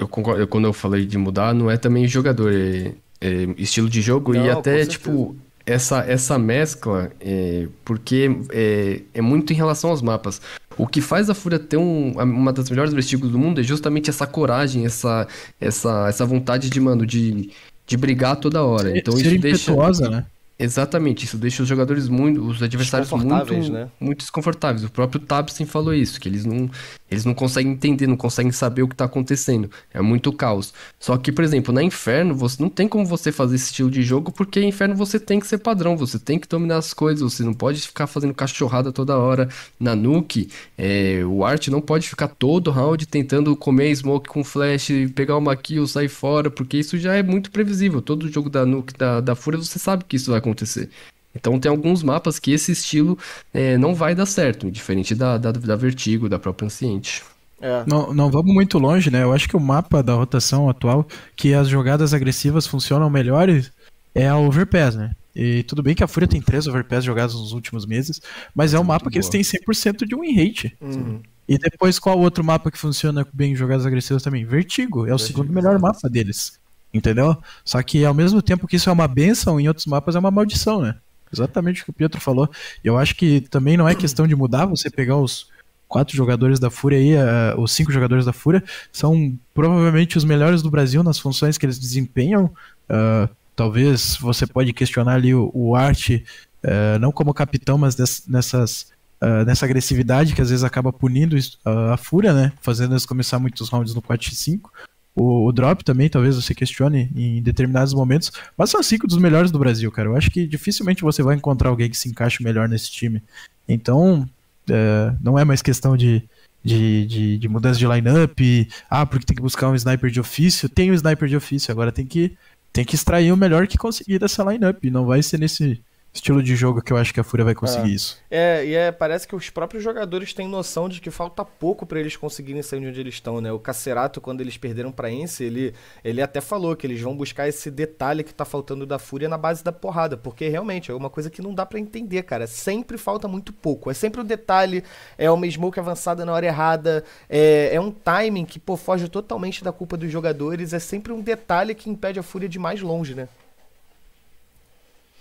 eu concordo, quando eu falei de mudar, não é também jogador, é, é estilo de jogo não, e até, tipo, essa, essa mescla, é, porque é, é muito em relação aos mapas. O que faz a Fúria ter um, uma das melhores vestígios do mundo é justamente essa coragem, essa, essa, essa vontade de, mano, de, de brigar toda hora. Então Ser isso deixa. né? Exatamente, isso deixa os jogadores muito, os adversários muito, né? muito desconfortáveis. O próprio Tabsin falou isso, que eles não, eles não conseguem entender, não conseguem saber o que está acontecendo. É muito caos. Só que, por exemplo, na Inferno, você não tem como você fazer esse estilo de jogo, porque Inferno você tem que ser padrão, você tem que dominar as coisas, você não pode ficar fazendo cachorrada toda hora. Na Nuke, é, o Art não pode ficar todo round tentando comer smoke com flash, pegar uma kill, sair fora, porque isso já é muito previsível. Todo jogo da Nuke, da, da Fúria, você sabe que isso vai acontecer. Então tem alguns mapas que esse estilo é, não vai dar certo, diferente da, da, da Vertigo, da própria Anciente. É. Não, não vamos muito longe, né? Eu acho que o mapa da rotação atual, que as jogadas agressivas funcionam melhores, é a Overpass, né? E tudo bem que a Fúria tem três Overpass jogadas nos últimos meses, mas é um mapa que eles têm 100% de win rate. Uhum. E depois qual outro mapa que funciona bem em jogadas agressivas também? Vertigo, é o Vertigo. segundo melhor mapa deles. Entendeu? Só que ao mesmo tempo que isso é uma benção, em outros mapas é uma maldição, né? Exatamente o que o Pietro falou. Eu acho que também não é questão de mudar, você pegar os quatro jogadores da Fúria aí, uh, os cinco jogadores da Fúria, são provavelmente os melhores do Brasil nas funções que eles desempenham. Uh, talvez você pode questionar ali o, o Art, uh, não como capitão, mas des, nessas, nessa agressividade que às vezes acaba punindo a Fúria, né? Fazendo eles começar muitos rounds no 4x5. O, o drop também, talvez você questione em determinados momentos, mas são cinco dos melhores do Brasil, cara. Eu acho que dificilmente você vai encontrar alguém que se encaixe melhor nesse time. Então, é, não é mais questão de, de, de, de mudança de lineup, ah, porque tem que buscar um sniper de ofício. Tem um sniper de ofício, agora tem que, tem que extrair o melhor que conseguir dessa lineup. Não vai ser nesse, estilo de jogo que eu acho que a Fúria vai conseguir É. isso. É, e é, parece que os próprios jogadores têm noção de que falta pouco pra eles conseguirem sair de onde eles estão, né? O Cacerato, quando eles perderam pra Ence, ele, ele até falou que eles vão buscar esse detalhe que tá faltando da Fúria na base da porrada, porque realmente é uma coisa que não dá pra entender, cara. Sempre falta muito pouco. É sempre um detalhe, é uma smoke avançada na hora errada, é, é um timing que, pô, foge totalmente da culpa dos jogadores, é sempre um detalhe que impede a Fúria de ir mais longe, né?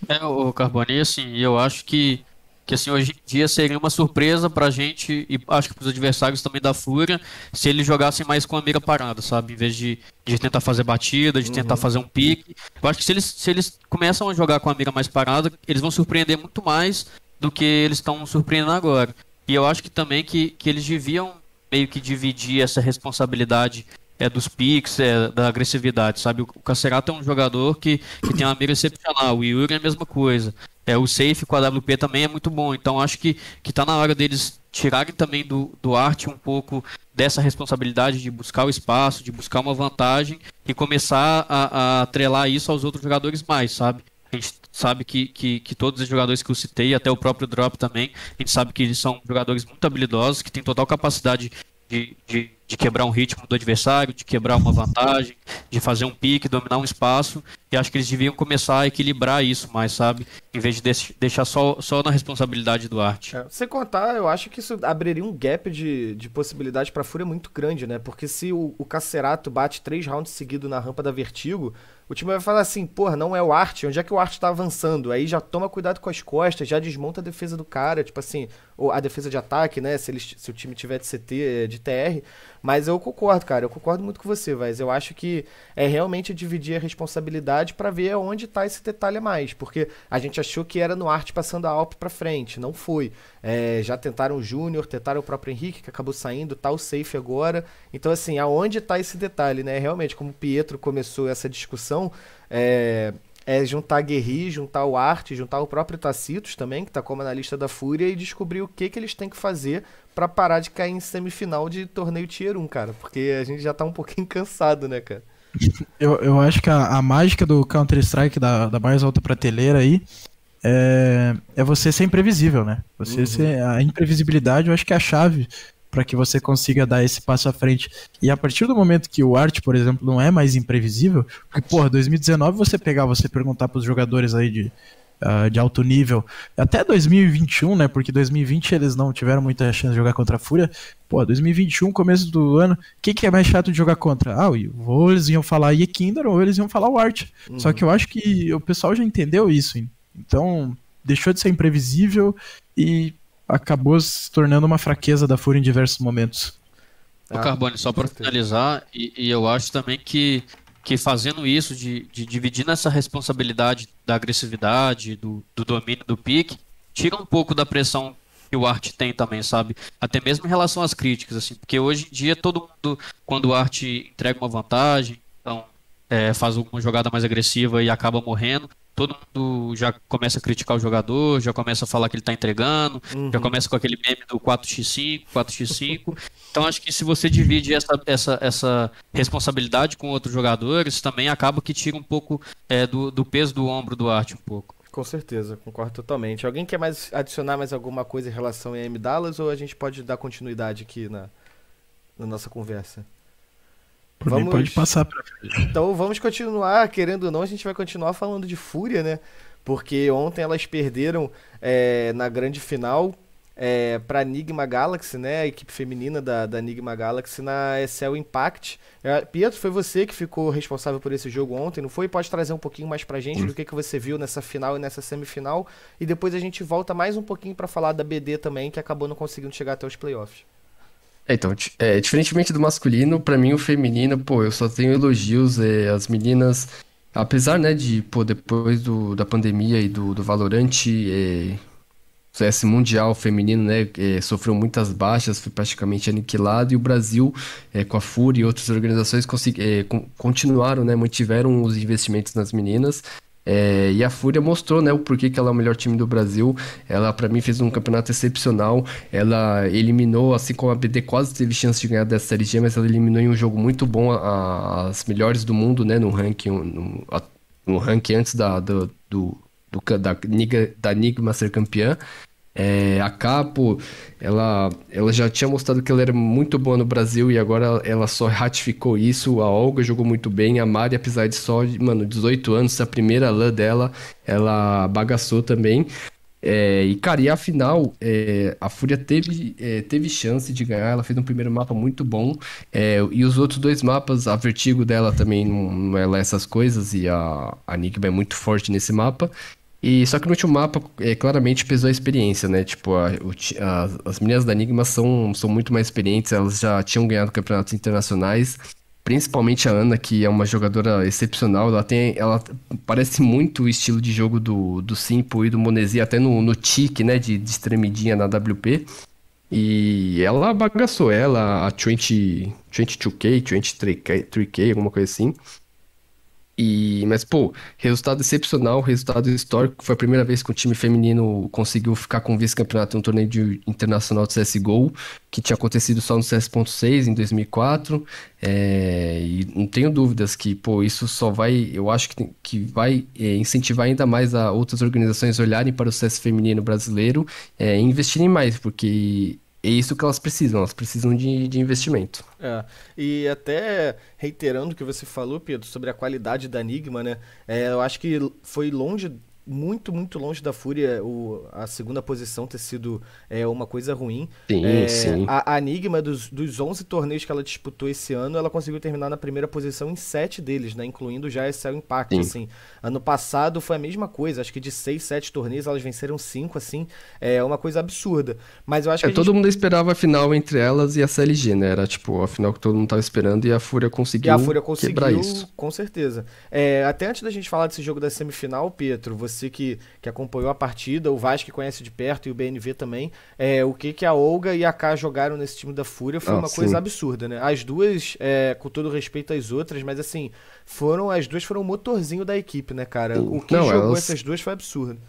É, o Carboni, assim, eu acho que, que assim, hoje em dia seria uma surpresa pra gente e acho que pros adversários também da Fúria se eles jogassem mais com a mira parada, sabe? Em vez de, de tentar fazer batida, de tentar fazer um pique. Eu acho que se eles, se eles começam a jogar com a mira mais parada, eles vão surpreender muito mais do que eles estão surpreendendo agora. E eu acho que também que, que eles deviam meio que dividir essa responsabilidade é dos picks, é, da agressividade, sabe? O Cacerato é um jogador que, que tem uma mira excepcional, o Yuri é a mesma coisa. É, o safe com a WP também é muito bom, então acho que, que tá na hora deles tirarem também do, do arte um pouco dessa responsabilidade de buscar o espaço, de buscar uma vantagem e começar a, a atrelar isso aos outros jogadores mais, sabe? A gente sabe que, que, que todos os jogadores que eu citei, até o próprio Drop também, a gente sabe que eles são jogadores muito habilidosos, que têm total capacidade de, de, de quebrar um ritmo do adversário, de quebrar uma vantagem, de fazer um pique, dominar um espaço. E acho que eles deviam começar a equilibrar isso mais, sabe? Em vez de deix- deixar só, só na responsabilidade do arte. É, Sem contar, eu acho que isso abriria um gap de, de possibilidade pra Fúria muito grande, né? Porque se o, o Cacerato bate três rounds seguidos na rampa da Vertigo, o time vai falar assim, porra, não é o Arte, onde é que o Arte tá avançando? Aí já toma cuidado com as costas, já desmonta a defesa do cara, tipo assim, a defesa de ataque, né? Se, eles, se o time tiver de CT, eh, de TR. Mas eu concordo, cara, eu concordo muito com você, mas eu acho que é realmente dividir a responsabilidade pra ver onde tá esse detalhe a mais. Porque a gente achou que era no Arte passando a Alp pra frente, não foi. É, já tentaram o Júnior, tentaram o próprio Henrique, que acabou saindo, tá o Safe agora. Então, assim, aonde tá esse detalhe, né? Realmente, como o Pietro começou essa discussão, é, é juntar Guerri, juntar o Arte, juntar o próprio Tacitos também, que tá como analista da Fúria, e descobrir o que, que eles têm que fazer pra parar de cair em semifinal de torneio Tier 1, cara. Porque a gente já tá um pouquinho *laughs* cansado, né, cara? Eu, eu acho que a, a mágica do Counter-Strike da, da mais alta prateleira aí é, é você ser imprevisível, né? Você ser, a imprevisibilidade eu acho que é a chave para que você consiga dar esse passo à frente. E a partir do momento que o arte, por exemplo, não é mais imprevisível, porque, porra, 2019 você pegar, você perguntar pros jogadores aí de, ah, de alto nível, até 2021, né? Porque 2020 eles não tiveram muita chance de jogar contra a Fúria. Pô, 2021, começo do ano, o que, que é mais chato de jogar contra? Ah, ou eles iam falar Yekinder ou eles iam falar o Art. Só que eu acho que o pessoal já entendeu isso. Então, deixou de ser imprevisível e acabou se tornando uma fraqueza da Fúria em diversos momentos. O Carbone, só para finalizar, e, e eu acho também que, que fazendo isso, de, de dividir essa responsabilidade da agressividade, do, do domínio do pique, tira um pouco da pressão que o Art tem também, sabe? Até mesmo em relação às críticas, assim, porque hoje em dia todo mundo, quando o Art entrega uma vantagem, então é, faz alguma jogada mais agressiva e acaba morrendo, todo mundo já começa a criticar o jogador, já começa a falar que ele tá entregando, já começa com aquele meme do 4x5, 4x5. *laughs* Então acho que se você divide essa, essa, essa responsabilidade com outros jogadores, também acaba que tira um pouco é, do, do peso do ombro do Arte um pouco. Com certeza, concordo totalmente. Alguém quer mais adicionar mais alguma coisa em relação a M Dallas ou a gente pode dar continuidade aqui na, na nossa conversa? Por mim, Vamos- pode passar pra frente. Então vamos continuar, querendo ou não, a gente vai continuar falando de Fúria, né? Porque ontem elas perderam é, na grande final é, para Enigma Galaxy, né? A equipe feminina da, da Enigma Galaxy na Excel Impact. É, Pietro, foi você que ficou responsável por esse jogo ontem, não foi? Pode trazer um pouquinho mais pra gente do que, que você viu nessa final e nessa semifinal. E depois a gente volta mais um pouquinho pra falar da BD também, que acabou não conseguindo chegar até os playoffs. É, então, é, diferentemente do masculino, pra mim o feminino, pô, eu só tenho elogios, é, as meninas, apesar, né, de, pô, depois do, da pandemia e do, do Valorant, é, CS Mundial feminino, né, é, sofreu muitas baixas, foi praticamente aniquilado, e o Brasil, é, com a FURIA e outras organizações, consegui, é, continuaram, né, mantiveram os investimentos nas meninas, é, e a Fúria mostrou, né, o porquê que ela é o melhor time do Brasil. Ela, para mim, fez um campeonato excepcional. Ela eliminou, assim como a BD quase teve chance de ganhar dessa Série G, mas ela eliminou em um jogo muito bom a, as melhores do mundo, né, no ranking, no, a, no ranking antes da, do, do, do da, da Nigma ser campeã. É, a Capo, ela, ela já tinha mostrado que ela era muito boa no Brasil e agora ela só ratificou isso. A Olga jogou muito bem, a Mari, apesar de só, mano, 18 anos, a primeira LAN dela, ela bagaçou também. É, e, cara, e afinal, é, a Fúria teve, é, teve chance de ganhar. Ela fez um primeiro mapa muito bom. É, e os outros dois mapas, a Vertigo dela também não, não é lá essas coisas. E a, a Enigma é muito forte nesse mapa. E só que no último mapa, é, claramente pesou a experiência, né? Tipo, a, o, a, as meninas da Enigma são, são muito mais experientes, elas já tinham ganhado campeonatos internacionais. Principalmente a Ana, que é uma jogadora excepcional, ela tem. Ela parece muito o estilo de jogo do, do Simpo e do Monesi, até no, no tique, né? De, de na WP. E ela bagaçou ela, a 20, 22K, 23K, 3K, alguma coisa assim. E, mas, pô, resultado excepcional, resultado histórico. Foi a primeira vez que o time feminino conseguiu ficar com vice-campeonato em um torneio de, internacional de CSGO, que tinha acontecido só no CS.6 em 2004. É, e não tenho dúvidas que, pô, isso só vai, eu acho que, que vai é, incentivar ainda mais a outras organizações olharem para o CS feminino brasileiro é, e investirem mais, porque é isso que elas precisam, elas precisam de, de investimento. É, e até reiterando o que você falou, Pedro, sobre a qualidade da Enigma, né? É, eu acho que foi longe muito, muito longe da Fúria o, a segunda posição ter sido é, uma coisa ruim. Sim, é, sim. A, a Enigma, dos, dos 11 torneios que ela disputou esse ano, ela conseguiu terminar na primeira posição em 7 deles, né? Incluindo já esse Impact, sim. assim. Ano passado foi a mesma coisa, acho que de 6, 7 torneios elas venceram 5, assim. É uma coisa absurda. Mas eu acho é, que. todo gente... mundo esperava a final entre elas e a CLG, né? Era tipo a final que todo mundo tava esperando e a Fúria conseguiu, e a Fúria conseguiu quebrar isso. Com certeza. É, até antes da gente falar desse jogo da semifinal, Pietro, você que, que acompanhou a partida, o Vasco conhece de perto e o BNV também, é, o que, que a Olga e a K jogaram nesse time da Fúria foi ah, uma sim. coisa absurda, né? As duas, é, com todo respeito às outras, mas assim, foram as duas foram o motorzinho da equipe, né, cara? O que Não, jogou elas... essas duas foi absurdo.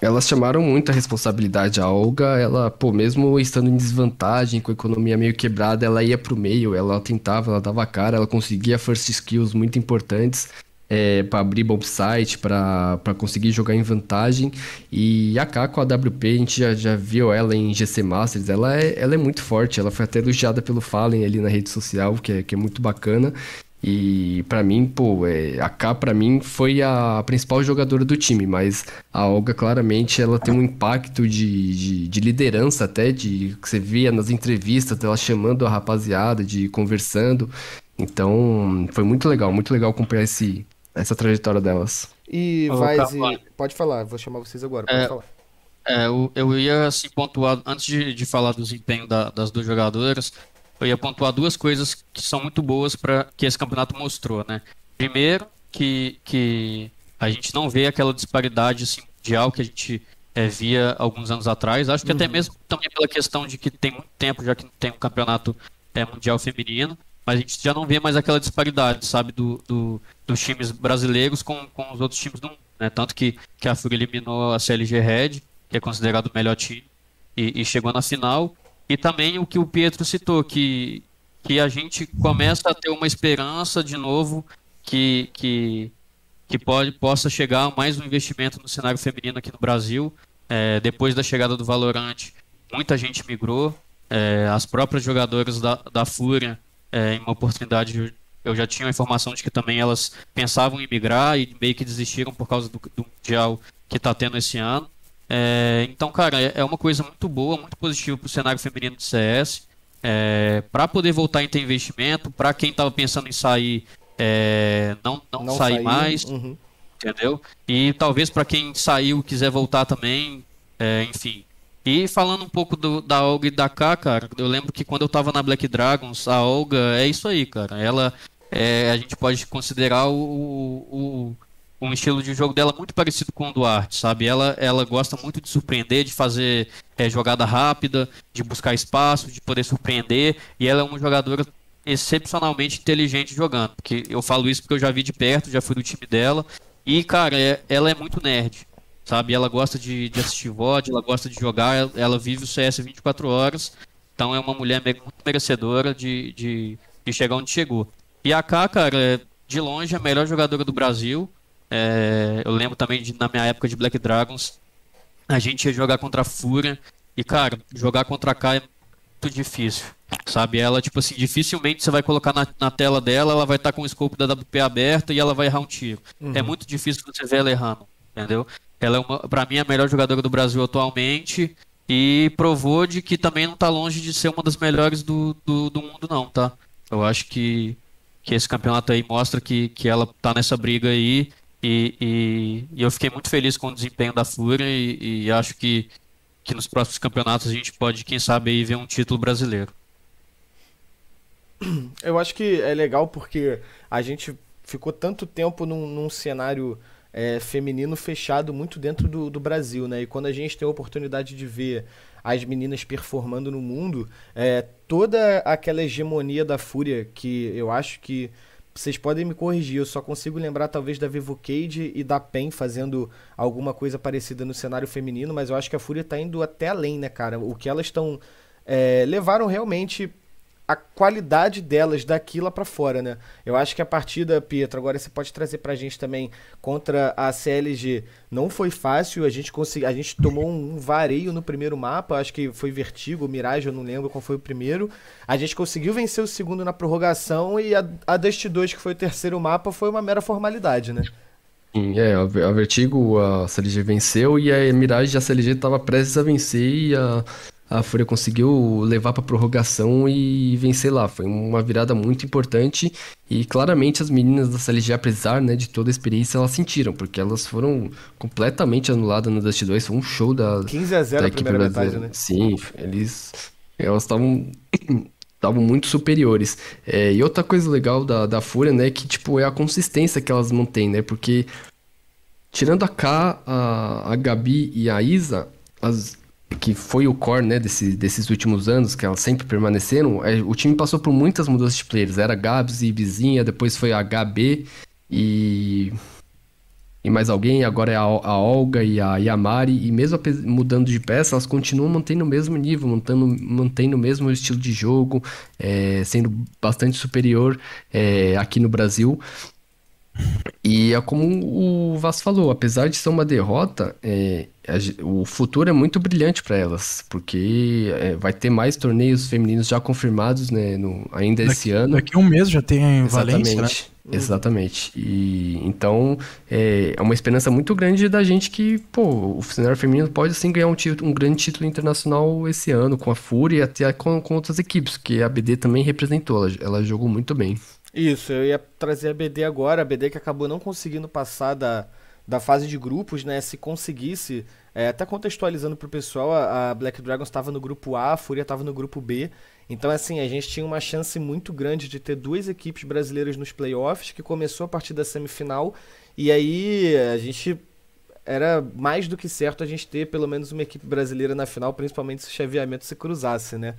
Elas chamaram muita responsabilidade. A Olga, ela, pô, mesmo estando em desvantagem, com a economia meio quebrada, ela ia pro meio, ela tentava, ela dava cara, ela conseguia first skills muito importantes é, para abrir bomb site, para conseguir jogar em vantagem. E a K com a WP, a gente já, já viu ela em GC Masters, ela é, ela é muito forte, ela foi até elogiada pelo Fallen ali na rede social, que é, que é muito bacana. E para mim, pô, é, a K para mim foi a principal jogadora do time, mas a Olga claramente ela tem um impacto de, de, de liderança até, de que você via nas entrevistas, ela chamando a rapaziada, de conversando. Então, foi muito legal, muito legal acompanhar esse, essa trajetória delas. E vai. Pode falar, vou chamar vocês agora, pode é, falar. É, eu, eu ia assim, pontuar, antes de, de falar do desempenho da, das duas jogadoras, eu ia pontuar duas coisas que são muito boas para que esse campeonato mostrou, né? Primeiro, que, que a gente não vê aquela disparidade assim, mundial que a gente é, via alguns anos atrás. Acho que uhum. até mesmo também pela questão de que tem muito tempo já que não tem um campeonato é, mundial feminino. Mas a gente já não vê mais aquela disparidade, sabe, do, do dos times brasileiros com, com os outros times do mundo. Né? Tanto que, que a FURIA eliminou a CLG Red, que é considerado o melhor time, e, e, chegou na final. E também o que o Pietro citou, que, que a gente começa a ter uma esperança de novo que, que, que pode, possa chegar mais um investimento no cenário feminino aqui no Brasil. É, depois da chegada do Valorant, muita gente migrou. É, as próprias jogadoras da, da Fúria é, em uma oportunidade eu já tinha a informação de que também elas pensavam em migrar e meio que desistiram por causa do, do Mundial que está tendo esse ano. É, então, cara, é, é uma coisa muito boa, muito positiva para o cenário feminino do CS. É, para poder voltar a ter investimento, para quem estava pensando em sair, é, não, não, não sair, sair mais, uhum. entendeu? E talvez para quem saiu quiser voltar também, é, enfim, e falando um pouco do, da Olga e da K, cara, eu lembro que quando eu tava na Black Dragons, a Olga é isso aí, cara. Ela é, a gente pode considerar o, o, um estilo de jogo dela muito parecido com o Duarte, sabe? Ela, ela gosta muito de surpreender, de fazer é, jogada rápida, de buscar espaço, de poder surpreender. E ela é uma jogadora excepcionalmente inteligente jogando. Porque eu falo isso porque eu já vi de perto, já fui do time dela. E, cara, é, ela é muito nerd, sabe? Ela gosta de, de assistir VOD, ela gosta de jogar, ela, ela vive o CS 24 horas. Então é uma mulher muito merecedora de, de, de chegar onde chegou. E a K, cara, é de longe a melhor jogadora do Brasil. É, eu lembro também de, na minha época de Black Dragons, a gente ia jogar contra a Fúria. E, cara, jogar contra a K é muito difícil. Sabe? Ela, tipo assim, dificilmente você vai colocar na, na tela dela, ela vai estar tá com o escopo da WP aberta e ela vai errar um tiro. Uhum. É muito difícil você ver ela errando, entendeu? Ela é, uma, pra mim, a melhor jogadora do Brasil atualmente e provou de que também não tá longe de ser uma das melhores do, do, do mundo, não, tá? Eu acho que, que esse campeonato aí mostra que, que ela tá nessa briga aí e, e, e eu fiquei muito feliz com o desempenho da Fúria e, e acho que, que nos próximos campeonatos a gente pode, quem sabe, aí ver um título brasileiro. Eu acho que é legal porque a gente ficou tanto tempo num, num cenário é, feminino fechado muito dentro do, do, Brasil, né? E quando a gente tem a oportunidade de ver as meninas performando no mundo, é, toda aquela hegemonia da Fúria, que eu acho que vocês podem me corrigir, eu só consigo lembrar talvez da Vivo Cage e da PEN fazendo alguma coisa parecida no cenário feminino, mas eu acho que a Fúria tá indo até além, né, cara? O que elas estão. É, levaram realmente a qualidade delas daqui lá para fora, né? Eu acho que a partida, Pietro, agora você pode trazer pra gente também contra a CLG. Não foi fácil, a gente consegui, a gente tomou um vareio no primeiro mapa, acho que foi Vertigo, Mirage, eu não lembro qual foi o primeiro. A gente conseguiu vencer o segundo na prorrogação e a, a Dust 2, que foi o terceiro mapa, foi uma mera formalidade, né? Sim, é, a Vertigo a CLG venceu e a Mirage a CLG estava prestes a vencer e a a Fúria conseguiu levar para prorrogação e vencer lá. Foi uma virada muito importante e claramente as meninas da CLG, apesar né, de toda a experiência, elas sentiram, porque elas foram completamente anuladas no Dust 2. Foi um show da, 15 a 0 da equipe brasileira. Metade, né? Sim, eles elas estavam *coughs* estavam muito superiores. É, e outra coisa legal da, da Fúria, né, que tipo é a consistência que elas mantêm, né? Porque tirando a K, a, a Gabi e a Isa, as, que foi o core né, desse, desses últimos anos, que elas sempre permaneceram, é, o time passou por muitas mudanças de players. Era Gabs e Vizinha, depois foi a HB e. E mais alguém, agora é a, a Olga e a Yamari, e mesmo mudando de peça, elas continuam mantendo o mesmo nível, mantendo, mantendo o mesmo estilo de jogo, é, sendo bastante superior é, aqui no Brasil. E é como o Vas falou, apesar de ser uma derrota, é, a, o futuro é muito brilhante para elas, porque é, vai ter mais torneios femininos já confirmados né, no, ainda daqui, esse ano. Daqui um mês já tem a Valência, né? Exatamente. E então é, é, uma esperança muito grande da gente que, pô, o cenário feminino pode sim ganhar um, título, um grande título internacional esse ano, com a Fúria e até com, com outras equipes, que a BD também representou, ela, ela jogou muito bem. Isso, eu ia trazer a BD agora, a BD que acabou não conseguindo passar da, da fase de grupos, né? Se conseguisse, é, até contextualizando pro pessoal, a, a Black Dragons estava no grupo A, a Fúria estava no grupo B. Então, assim, a gente tinha uma chance muito grande de ter duas equipes brasileiras nos playoffs, que começou a partir da semifinal, e aí a gente era mais do que certo a gente ter pelo menos uma equipe brasileira na final, principalmente se o chaveamento se cruzasse, né?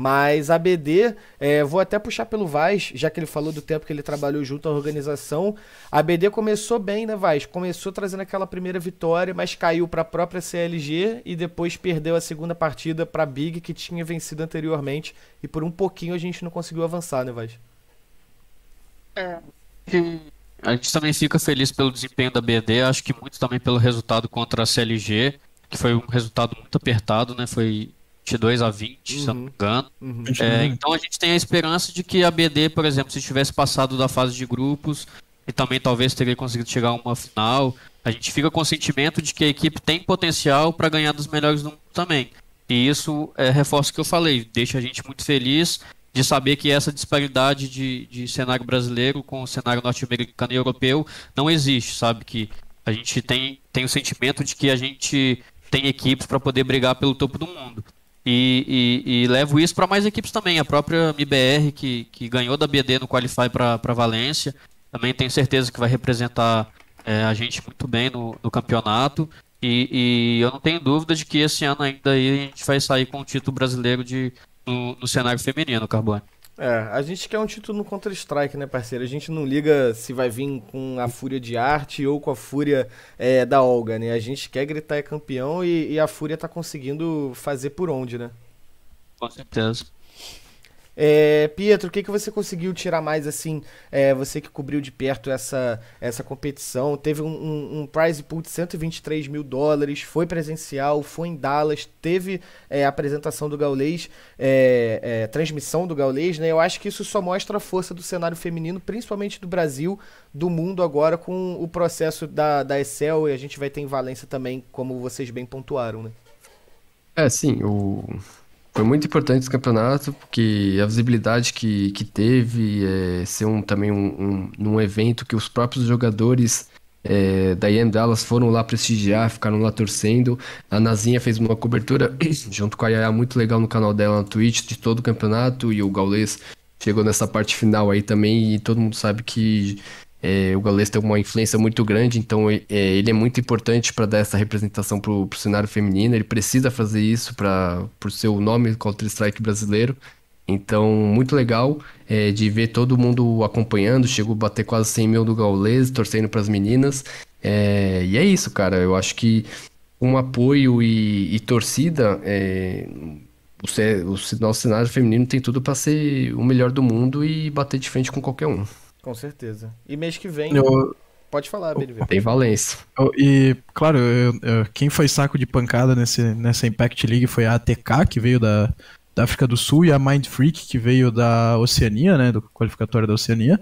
Mas a BD, é, vou até puxar pelo Vaz, já que ele falou do tempo que ele trabalhou junto à organização. A BD começou bem, né, Vaz? Começou trazendo aquela primeira vitória, mas caiu para a própria CLG e depois perdeu a segunda partida para Big, que tinha vencido anteriormente. E por um pouquinho a gente não conseguiu avançar, né, Vaz? É. A gente também fica feliz pelo desempenho da BD, acho que muito também pelo resultado contra a CLG, que foi um resultado muito apertado, né? Foi 22 a 20, uhum. se não me uhum. engano. Uhum. É, então a gente tem a esperança de que a BD, por exemplo, se tivesse passado da fase de grupos e também talvez teria conseguido chegar a uma final, a gente fica com o sentimento de que a equipe tem potencial para ganhar dos melhores do mundo também. E isso é, reforça o que eu falei, deixa a gente muito feliz de saber que essa disparidade de, de cenário brasileiro com o cenário norte-americano e europeu não existe, sabe? Que a gente tem, tem o sentimento de que a gente tem equipes para poder brigar pelo topo do mundo. E, e, e levo isso para mais equipes também. A própria MBR, que, que ganhou da BD no Qualify para Valência, também tenho certeza que vai representar é, a gente muito bem no, no campeonato. E, e eu não tenho dúvida de que esse ano ainda a gente vai sair com o título brasileiro de, no, no cenário feminino, Carbone. É, a gente quer um título no Counter-Strike, né, parceiro? A gente não liga se vai vir com a Fúria de Arte ou com a Fúria é, da Olga, né? A gente quer gritar é campeão e, e a Fúria tá conseguindo fazer por onde, né? Com certeza. É, Pietro, o que, que você conseguiu tirar mais assim? É, você que cobriu de perto essa, essa competição, teve um, um, um prize pool de 123 mil dólares, foi presencial, foi em Dallas, teve é, apresentação do Gaulês, é, é, transmissão do Gaulês, né? Eu acho que isso só mostra a força do cenário feminino, principalmente do Brasil, do mundo agora com o processo da, da Excel e a gente vai ter em Valência também, como vocês bem pontuaram, né? É, sim, o foi muito importante esse campeonato, porque a visibilidade que, que teve, é, ser um, também um, um, um evento que os próprios jogadores é, da IEM Dallas foram lá prestigiar, ficaram lá torcendo. A Nazinha fez uma cobertura *coughs* junto com a Yaya muito legal no canal dela no Twitch de todo o campeonato e o Gaules chegou nessa parte final aí também e todo mundo sabe que é, o Gaules tem uma influência muito grande, então é, ele é muito importante para dar essa representação para o cenário feminino. Ele precisa fazer isso para por seu nome Counter-Strike brasileiro. Então, muito legal é, de ver todo mundo acompanhando. Chegou a bater quase 100 mil do Gaules, torcendo para as meninas. É, e é isso, cara. Eu acho que um apoio e, e torcida, é, o, o nosso cenário feminino tem tudo para ser o melhor do mundo e bater de frente com qualquer um. Com certeza. E mês que vem. Eu... Pode falar, BNV. Tem Valência. E, claro, eu, eu, quem foi saco de pancada nesse, nessa Impact League foi a ATK, que veio da, da África do Sul, e a Mind Freak, que veio da Oceania, né? Do qualificatório da Oceania.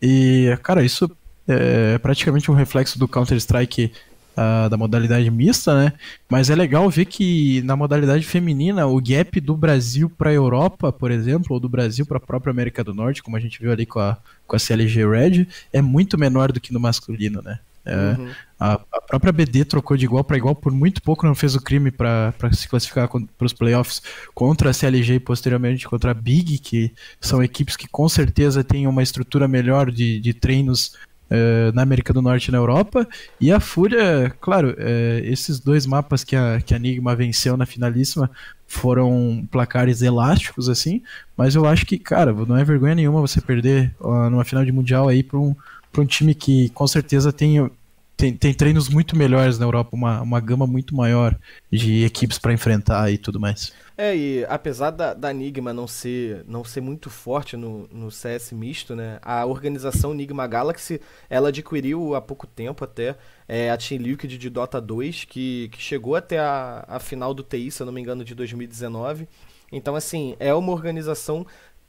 E, cara, isso é praticamente um reflexo do Counter-Strike uh, da modalidade mista, né? Mas é legal ver que na modalidade feminina o gap do Brasil para a Europa, por exemplo, ou do Brasil para a própria América do Norte, como a gente viu ali com a, com a CLG Red, é muito menor do que no masculino, né? É, uhum. a, a, própria BD trocou de igual para igual, por muito pouco não fez o crime para se classificar para os playoffs contra a CLG e posteriormente contra a Big, que são equipes que com certeza têm uma estrutura melhor de, de treinos uh, na América do Norte e na Europa. E a Fúria, claro, uh, esses dois mapas que a, que a Enigma venceu na finalíssima foram placares elásticos, assim, mas eu acho que, cara, não é vergonha nenhuma você perder uh, numa final de Mundial aí para um, um time que com certeza tem tem, tem treinos muito melhores na Europa, uma, uma gama muito maior de equipes para enfrentar e tudo mais. É, e apesar da, da Enigma não ser, não ser muito forte no, no CS misto, né? A organização Enigma Galaxy, ela adquiriu há pouco tempo até é, a Team Liquid de Dota 2, que, que chegou até a, a final do TI, se eu não me engano, de 2019. Então, assim, é uma organização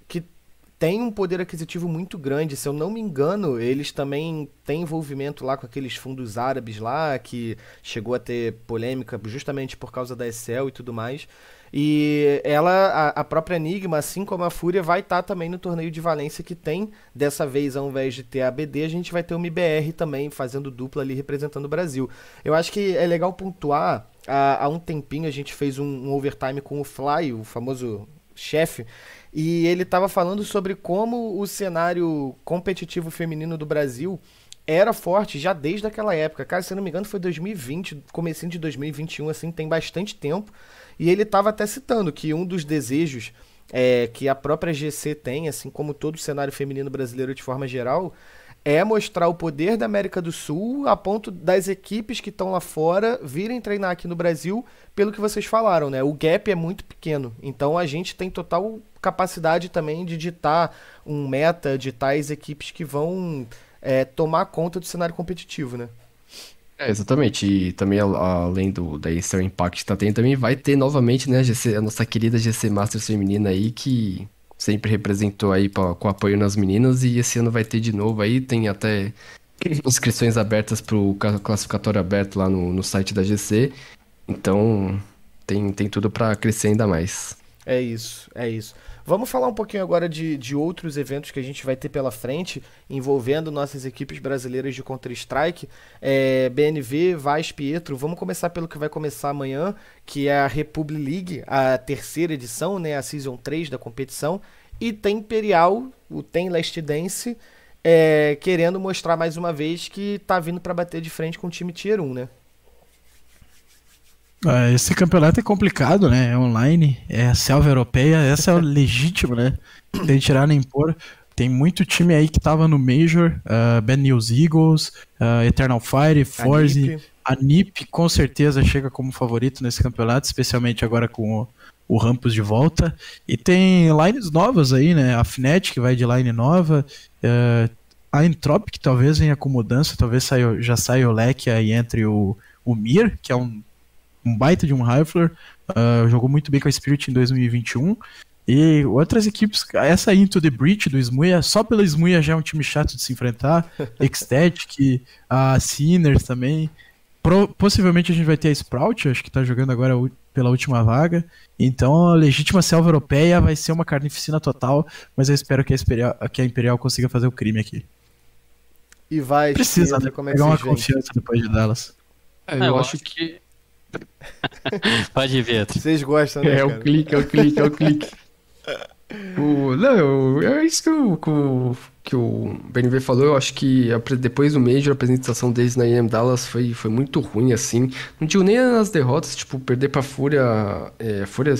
que tem um poder aquisitivo muito grande. Se eu não me engano, eles também têm envolvimento lá com aqueles fundos árabes lá, que chegou a ter polêmica justamente por causa da Excel e tudo mais. E ela, a, a, própria Enigma, assim como a Fúria, vai estar tá também no torneio de Valência que tem. Dessa vez, ao invés de ter a BD, a gente vai ter uma IBR também, fazendo dupla ali, representando o Brasil. Eu acho que é legal pontuar. Há, há um tempinho a gente fez um, um overtime com o Fly, o famoso chefe, e ele estava falando sobre como o cenário competitivo feminino do Brasil era forte já desde aquela época. Cara, se não me engano, foi 2020, comecinho de 2021, assim, tem bastante tempo. E ele estava até citando que um dos desejos é, que a própria GC tem, assim como todo o cenário feminino brasileiro de forma geral, é mostrar o poder da América do Sul a ponto das equipes que estão lá fora virem treinar aqui no Brasil, pelo que vocês falaram, né? O gap é muito pequeno. Então a gente tem total capacidade também de ditar um meta de tais equipes que vão é, tomar conta do cenário competitivo, né? É, exatamente. E também, além do da Easter Impact que tá tendo, também vai ter novamente, né, a, GC, a nossa querida GC Masters feminina aí, que sempre representou aí pra, com apoio nas meninas, e esse ano vai ter de novo aí, tem até inscrições abertas pro classificatório aberto lá no, no site da GC. Então, tem, tem tudo para crescer ainda mais. É isso, é isso. Vamos falar um pouquinho agora de, de outros eventos que a gente vai ter pela frente, envolvendo nossas equipes brasileiras de Counter-Strike, é, BNV, Vaz, Pietro. Vamos começar pelo que vai começar amanhã, que é a Republic League, a terceira edição, né, a Season 3 da competição. E tem Imperial, o Tem Last Dance, é, querendo mostrar mais uma vez que tá vindo para bater de frente com o time Tier 1, né? Ah, esse campeonato é complicado, né? É online, é a selva europeia, essa é o *laughs* legítimo, né? Tem tirar nem pôr. Tem muito time aí que tava no Major, uh, Bad News Eagles, uh, Eternal Fire, Forze. A NiP com certeza chega como favorito nesse campeonato, especialmente agora com o, o Rampus de volta. E tem lines novas aí, né? A Fnatic que vai de line nova, uh, a Entropic talvez venha com mudança, talvez saia, já saia o leque aí entre o, o Mir, que é um um baita de um rifler, uh, jogou muito bem com a Spirit em 2021. E outras equipes, essa Into the Breach do Smuia, só pela Smuia já é um time chato de se enfrentar. *laughs* Ecstatic, a Sinners também. Pro, possivelmente a gente vai ter a Sprout, acho que tá jogando agora pela última vaga. Então a legítima selva europeia vai ser uma carnificina total, mas eu espero que a Imperial, que a Imperial consiga fazer o crime aqui. E vai, precisa né? como é que pegar uma confiança depois de Dallas. É, eu, eu acho que *laughs* Pode ver. Vocês gostam, né? É, o clique, é o clique, é o clique. *laughs* o, não, é isso que o, que o, que o BNV falou. Eu acho que depois do Major, a apresentação deles na IM Dallas foi, foi muito ruim, assim. Não digo nem nas derrotas, tipo, perder pra Fúria. É, Fúria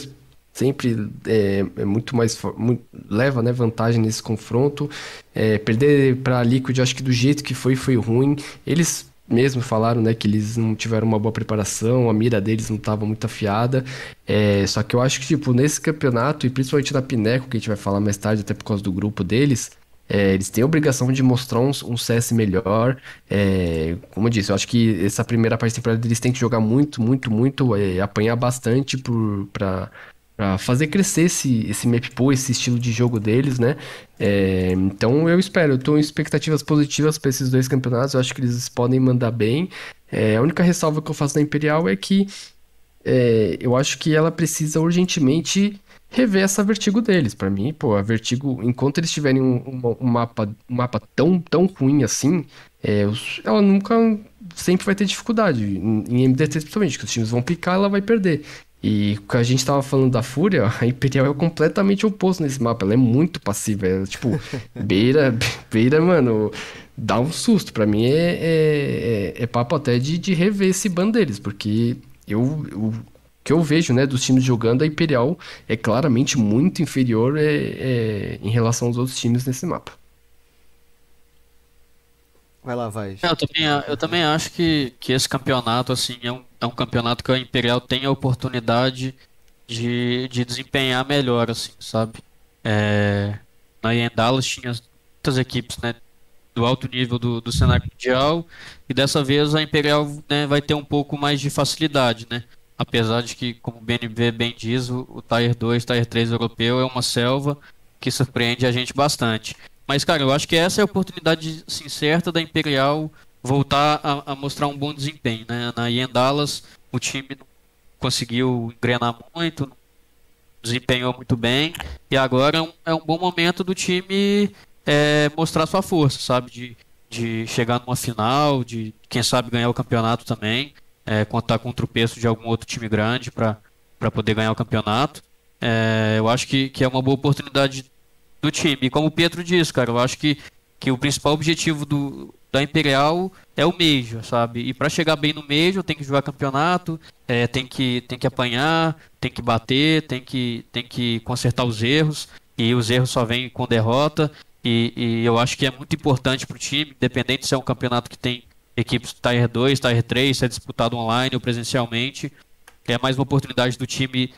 sempre é, é muito mais. Muito, leva né, vantagem nesse confronto. É, perder pra Liquid, acho que do jeito que foi, foi ruim. Eles mesmo falaram, né, que eles não tiveram uma boa preparação, a mira deles não estava muito afiada. É, só que eu acho que, tipo, nesse campeonato, e principalmente na Pineco, que a gente vai falar mais tarde, até por causa do grupo deles, é, eles têm a obrigação de mostrar um, um CS melhor. É, como eu disse, eu acho que essa primeira parte da temporada eles têm que jogar muito, muito, muito, é, apanhar bastante para para fazer crescer esse, esse map pool, esse estilo de jogo deles, né? É, então eu espero, eu tô em expectativas positivas para esses dois campeonatos, eu acho que eles podem mandar bem. É, a única ressalva que eu faço da Imperial é que é, eu acho que ela precisa urgentemente rever essa Vertigo deles. Para mim, pô, a Vertigo, enquanto eles tiverem um, um, mapa, um mapa tão, tão ruim assim, é, ela nunca sempre vai ter dificuldade. Em MDT, principalmente, que os times vão picar, ela vai perder. E o que a gente tava falando da Fúria, a Imperial é completamente oposto nesse mapa. Ela é muito passiva. Ela, tipo, *laughs* beira, beira, mano, dá um susto. Pra mim é, é, é, é papo até de, de rever esse ban deles, porque eu, eu, o que eu vejo, né, dos times jogando, a Imperial é claramente muito inferior é, é, em relação aos outros times nesse mapa. Vai lá, vai. Eu também, eu também acho que, que esse campeonato assim é um, é um campeonato que a Imperial tem a oportunidade de, de desempenhar melhor, assim, sabe? É, na Dallas tinha muitas equipes, né, do alto nível do, do cenário mundial e dessa vez a Imperial né, vai ter um pouco mais de facilidade, né? Apesar de que, como o BNB bem diz, o, o Tier 2, Tier 3 europeu é uma selva que surpreende a gente bastante. Mas, cara, eu acho que essa é a oportunidade assim, certa da Imperial voltar a, a mostrar um bom desempenho. Né? Na Dallas, o time não conseguiu engrenar muito, desempenhou muito bem, e agora é um, é um bom momento do time é, mostrar sua força, sabe? De, de chegar numa final, de quem sabe ganhar o campeonato também, é, contar com o tropeço de algum outro time grande para poder ganhar o campeonato. É, eu acho que, que é uma boa oportunidade do time. E como o Pietro disse, cara, eu acho que, que o principal objetivo do, da Imperial é o Major, sabe? E para chegar bem no Major tem que jogar campeonato, é, tem, que, tem que apanhar, tem que bater, tem que, tem que consertar os erros. E os erros só vêm com derrota. E, e eu acho que é muito importante para o time, independente se é um campeonato que tem equipes Tier 2, Tier 3, se é disputado online ou presencialmente. É mais uma oportunidade do time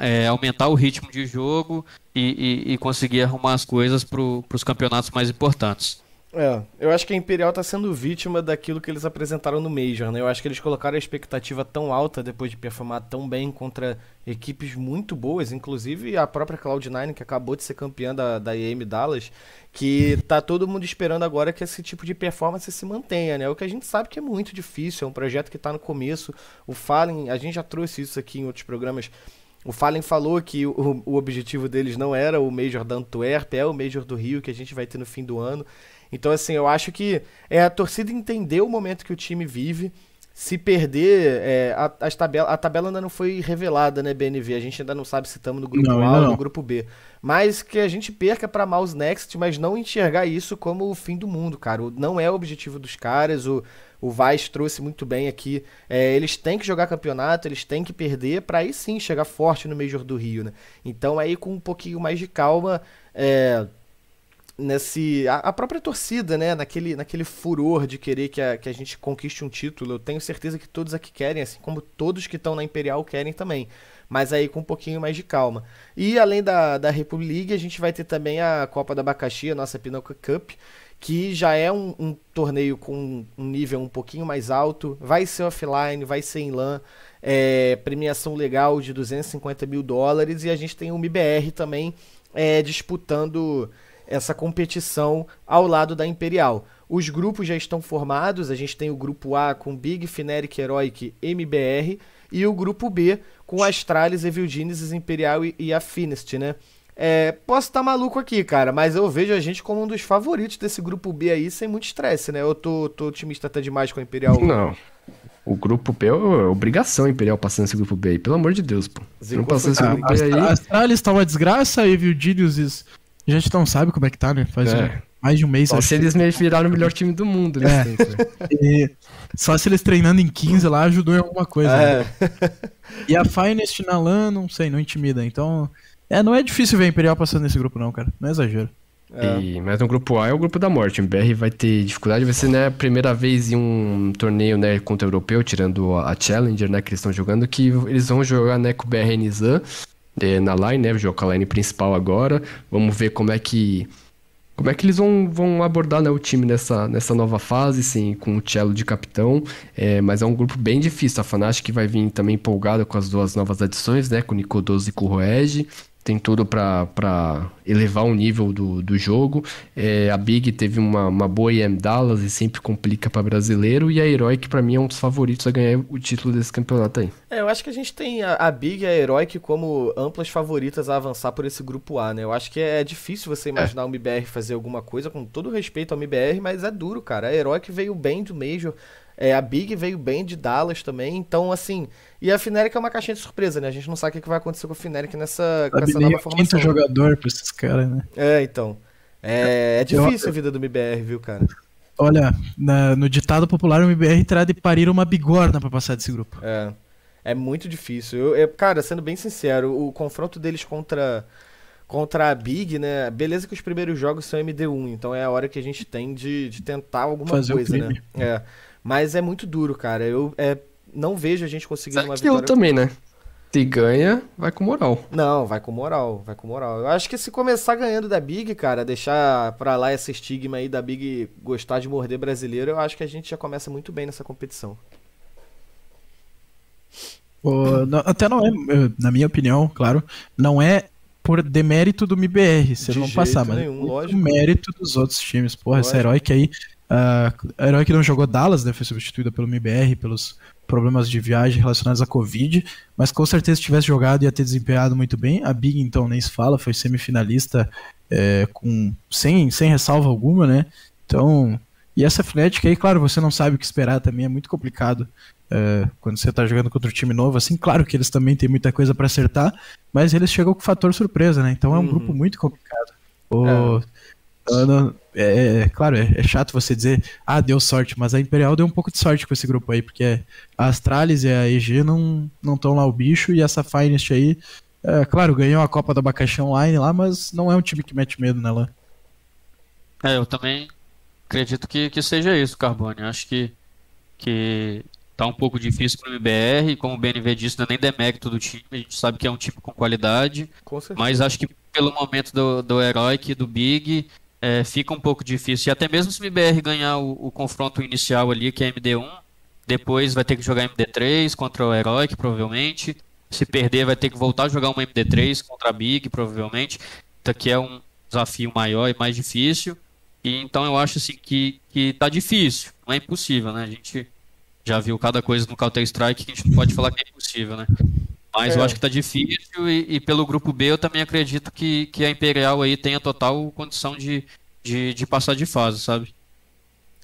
é, aumentar o ritmo de jogo e, e, e conseguir arrumar as coisas para os campeonatos mais importantes. É, eu acho que a Imperial está sendo vítima daquilo que eles apresentaram no Major, né? Eu acho que eles colocaram a expectativa tão alta depois de performar tão bem contra equipes muito boas, inclusive a própria Cloud9, que acabou de ser campeã da, da EM Dallas, que tá todo mundo esperando agora que esse tipo de performance se mantenha, né? O que a gente sabe que é muito difícil, é um projeto que está no começo. O Fallen, a gente já trouxe isso aqui em outros programas, o Fallen falou que o, o, objetivo deles não era o Major da Antuérpia, é o Major do Rio que a gente vai ter no fim do ano. Então, assim, eu acho que é a torcida entender o momento que o time vive. se perder, é, a, as tabela, a tabela ainda não foi revelada, né, BNV? A gente ainda não sabe se estamos no grupo Não, A ou no grupo B. Mas que a gente perca pra Mouse Next, mas não enxergar isso como o fim do mundo, cara. Não é o objetivo dos caras. O, o Vaz trouxe muito bem aqui. É, eles têm que jogar campeonato, eles têm que perder pra aí sim chegar forte no Major do Rio, né? Então aí com um pouquinho mais de calma. É, nesse a, a própria torcida, né, naquele, naquele furor de querer que a, que a gente conquiste um título, eu tenho certeza que todos aqui querem, assim como todos que estão na Imperial querem também, mas aí com um pouquinho mais de calma. E além da, da Republic League, a gente vai ter também a Copa do Abacaxi, a nossa Pinocchio Cup, que já é um, um torneio com um nível um pouquinho mais alto, vai ser offline, vai ser em LAN, é, premiação legal de 250 mil dólares, e a gente tem o MBR também é, disputando essa competição ao lado da Imperial. Os grupos já estão formados, a gente tem o grupo A com Big, Fnatic, Heroic, MBR e o grupo B com Astralis, Evil Genesis, Imperial e, e Affinity, né? É, posso estar maluco aqui, cara, mas eu vejo a gente como um dos favoritos desse grupo B aí, sem muito estresse, né? Eu tô, tô otimista até demais com a Imperial. Não. O grupo B é obrigação Imperial passando esse grupo B aí. Pelo amor de Deus, pô. Não passar esse grupo B aí. A Astralis tá uma desgraça, e o Dilius a gente não sabe como é que tá, né? Faz É. um- mais de um mês. Só se eles me viraram o melhor time do mundo, né? que- *laughs* Só se eles treinando em 15 lá ajudou em alguma coisa. né? É, E a Finest na LAN, não sei, não intimida. Então, é, não é difícil ver a Imperial passando nesse grupo, não, cara. Não é exagero. é. E, mas no grupo A é o grupo da morte. O MBR vai ter dificuldade, vai ser né, a primeira vez em um torneio né, contra o europeu, tirando a Challenger, né, que eles estão jogando, que eles vão jogar né, com o BR Nizam eh, na line, né? Jogar com a line principal agora. Vamos ver como é que. Como é que eles vão, vão abordar né, o time nessa, nessa nova fase, sim, com o Cello de capitão. É, mas é um grupo bem difícil. A Fnatic vai vir também empolgada com as duas novas adições, né? Com o Nico 12 e com o Roege. Tem tudo pra elevar o nível do, do jogo. É, a Big teve uma, uma boa IM Dallas e sempre complica pra brasileiro. E a Heroic, pra mim, é um dos favoritos a ganhar o título desse campeonato aí. É, eu acho que a gente tem a, a Big e a Heroic como amplas favoritas a avançar por esse grupo A, né? Eu acho que é difícil você imaginar o MBR fazer alguma coisa, com todo respeito ao MBR, mas é duro, cara. A Heroic veio bem do Major, é, a Big veio bem de Dallas também, então assim. E a Fnatic é uma caixinha de surpresa, né? A gente não sabe o que vai acontecer com a Fnatic nessa, com essa nova quinto formação. jogador pra esses caras, né? É, então. É, é difícil a vida do MBR, viu, cara? Olha, na- no ditado popular, o MBR terá de parir uma bigorna pra passar desse grupo. É. É muito difícil. Eu, eu- cara, sendo bem sincero, o confronto deles contra contra a Big, né? Beleza que os primeiros jogos são MD1, então é a hora que a gente tem de, de tentar alguma Fazer coisa, né? É. Mas é muito duro, cara. Eu é, não vejo a gente conseguindo uma Aquilo vitória. também, né? Se ganha, vai com moral. Não, vai com moral, vai com moral. Eu acho que se começar ganhando da Big, cara, deixar pra lá esse estigma aí da Big gostar de morder brasileiro, eu acho que a gente já começa muito bem nessa competição. Ô, não- até não é, na minha opinião, claro, não é por demérito do MBR se De não passar, mas nenhum, lógico. mérito dos outros times. Porra, essa Lógico. Heroic aí, ah, a Heroic não jogou Dallas, né, foi substituída pelo MBR, pelos problemas de viagem relacionados à Covid, mas com certeza se tivesse jogado ia ter desempenhado muito bem. A Big, então, nem se fala, foi semifinalista eh, com, sem, sem ressalva alguma, né? Então, e essa Fnatic aí, claro, você não sabe o que esperar também, é muito complicado é, quando você tá jogando contra um time novo, assim, claro que eles também têm muita coisa pra acertar, mas eles chegam com o fator surpresa, né? Então é um Uhum. grupo muito complicado. O- não- é, é, claro, é, é chato você dizer, ah, deu sorte, mas a Imperial deu um pouco de sorte com esse grupo aí, porque a Astralis e a EG não estão lá o bicho, e essa Finest aí, é, claro, ganhou a Copa do Abacaxi Online lá, mas não é um time que mete medo nela. É, eu também acredito que, que seja isso, Carbone. Acho que, que tá um pouco difícil pro MBR, como o BNV disse, não é nem demérito do time, a gente sabe que é um time com qualidade, Com mas acho que pelo momento do, do Heroic e do Big, é, fica um pouco difícil. E até mesmo se o MBR ganhar o, o confronto inicial ali, que é MD1, depois vai ter que jogar MD3 contra o Heroic, provavelmente. Se perder, vai ter que voltar a jogar uma MD3 contra a Big, provavelmente. Então, que é um desafio maior e mais difícil. E então eu acho assim que, que tá difícil, não é impossível, né? A gente já viu cada coisa no Counter-Strike que a gente não pode falar que é impossível, né? Mas eu É. acho que tá difícil e, e pelo grupo B eu também acredito que, que a Imperial aí tenha total condição de, de, de passar de fase, sabe?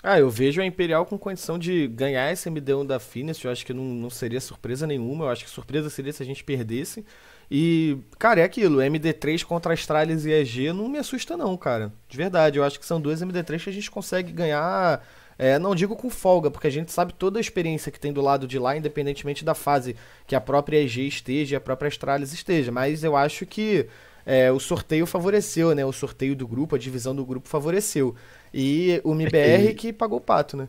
Ah, eu vejo a Imperial com condição de ganhar esse MD1 da Finis. Eu acho que não, não seria surpresa nenhuma. Eu acho que surpresa seria se a gente perdesse. E, cara, é aquilo. MD3 contra Astralis e EG não me assusta, não, cara. De verdade. Eu acho que são dois MD3 que a gente consegue ganhar. É, não digo com folga, porque a gente sabe toda a experiência que tem do lado de lá, independentemente da fase que a própria EG esteja e a própria Astralis esteja. Mas eu acho que é, o sorteio favoreceu, né? O sorteio do grupo, a divisão do grupo favoreceu. E o MBR que pagou o pato, né?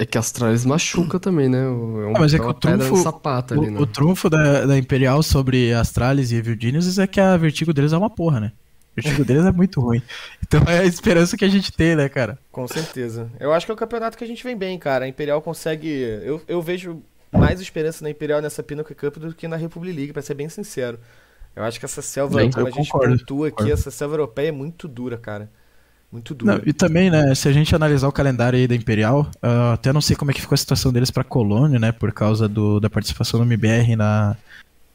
É que a Astralis machuca também, né? É um, Ah, mas é que uma o trunfo, sapato ali, o, né? o trunfo da, da Imperial sobre Astralis e Evil Geniuses é que a vertigo deles é uma porra, né? A vertigo deles é muito ruim. Então é a esperança que a gente tem, né, cara? Com certeza. Eu acho que é o campeonato que a gente vem bem, cara. A Imperial consegue. Eu, eu vejo mais esperança na Imperial nessa Pinnacle Cup do que na Republic League, pra ser bem sincero. Eu acho que essa selva, Bem, como a gente concordo, pontua aqui, concordo. essa selva europeia é muito dura, cara. Muito dura. Não, e também, né, se a gente analisar o calendário aí da Imperial, ah, até não sei como é que ficou a situação deles pra Colônia, né, por causa do, da participação do MBR na,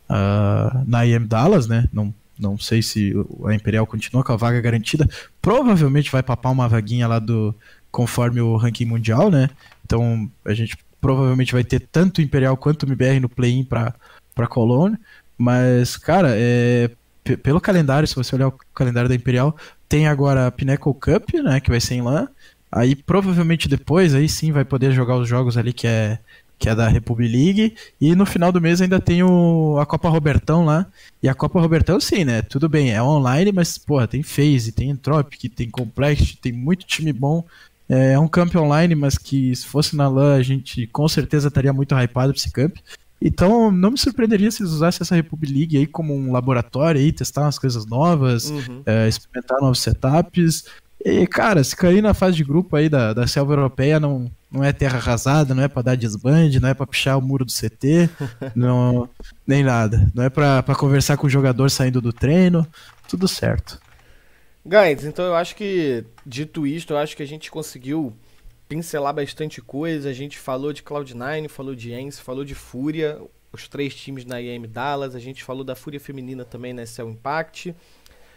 ah, na IM Dallas, né, não, não sei se a Imperial continua com a vaga garantida, provavelmente vai papar uma vaguinha lá do, conforme o ranking mundial, né, então a gente provavelmente vai ter tanto Imperial quanto MBR no play-in pra, pra Colônia, mas, cara, é, pe- pelo calendário, se você olhar o calendário da Imperial, tem agora a Pinnacle Cup, né, que vai ser em LAN. Aí provavelmente depois aí sim vai poder jogar os jogos ali que é que é da Republic League e no final do mês ainda tem o, a Copa Robertão lá. E a Copa Robertão sim, né? Tudo bem, é online, mas porra, tem FaZe, tem Entropic, tem Complex, tem muito time bom. É, é um camp online, mas que se fosse na LAN a gente com certeza estaria muito hypado pra esse camp. Então não me surpreenderia se eles usassem essa Republic League aí como um laboratório aí, testar umas coisas novas, Uhum. é, experimentar novos setups. E, cara, se cair na fase de grupo aí da, da selva europeia, não, não é terra arrasada, não é pra dar desband, não é pra pichar o muro do CT, *laughs* não, nem nada. Não é pra conversar com o jogador saindo do treino, tudo certo. Gaines, então eu acho que, dito isto, eu acho que a gente conseguiu pincelar bastante coisa. A gente falou de Cloud9, falou de Ence, falou de Fúria, os três times na IM Dallas. A gente falou da Fúria Feminina também na Cell Impact.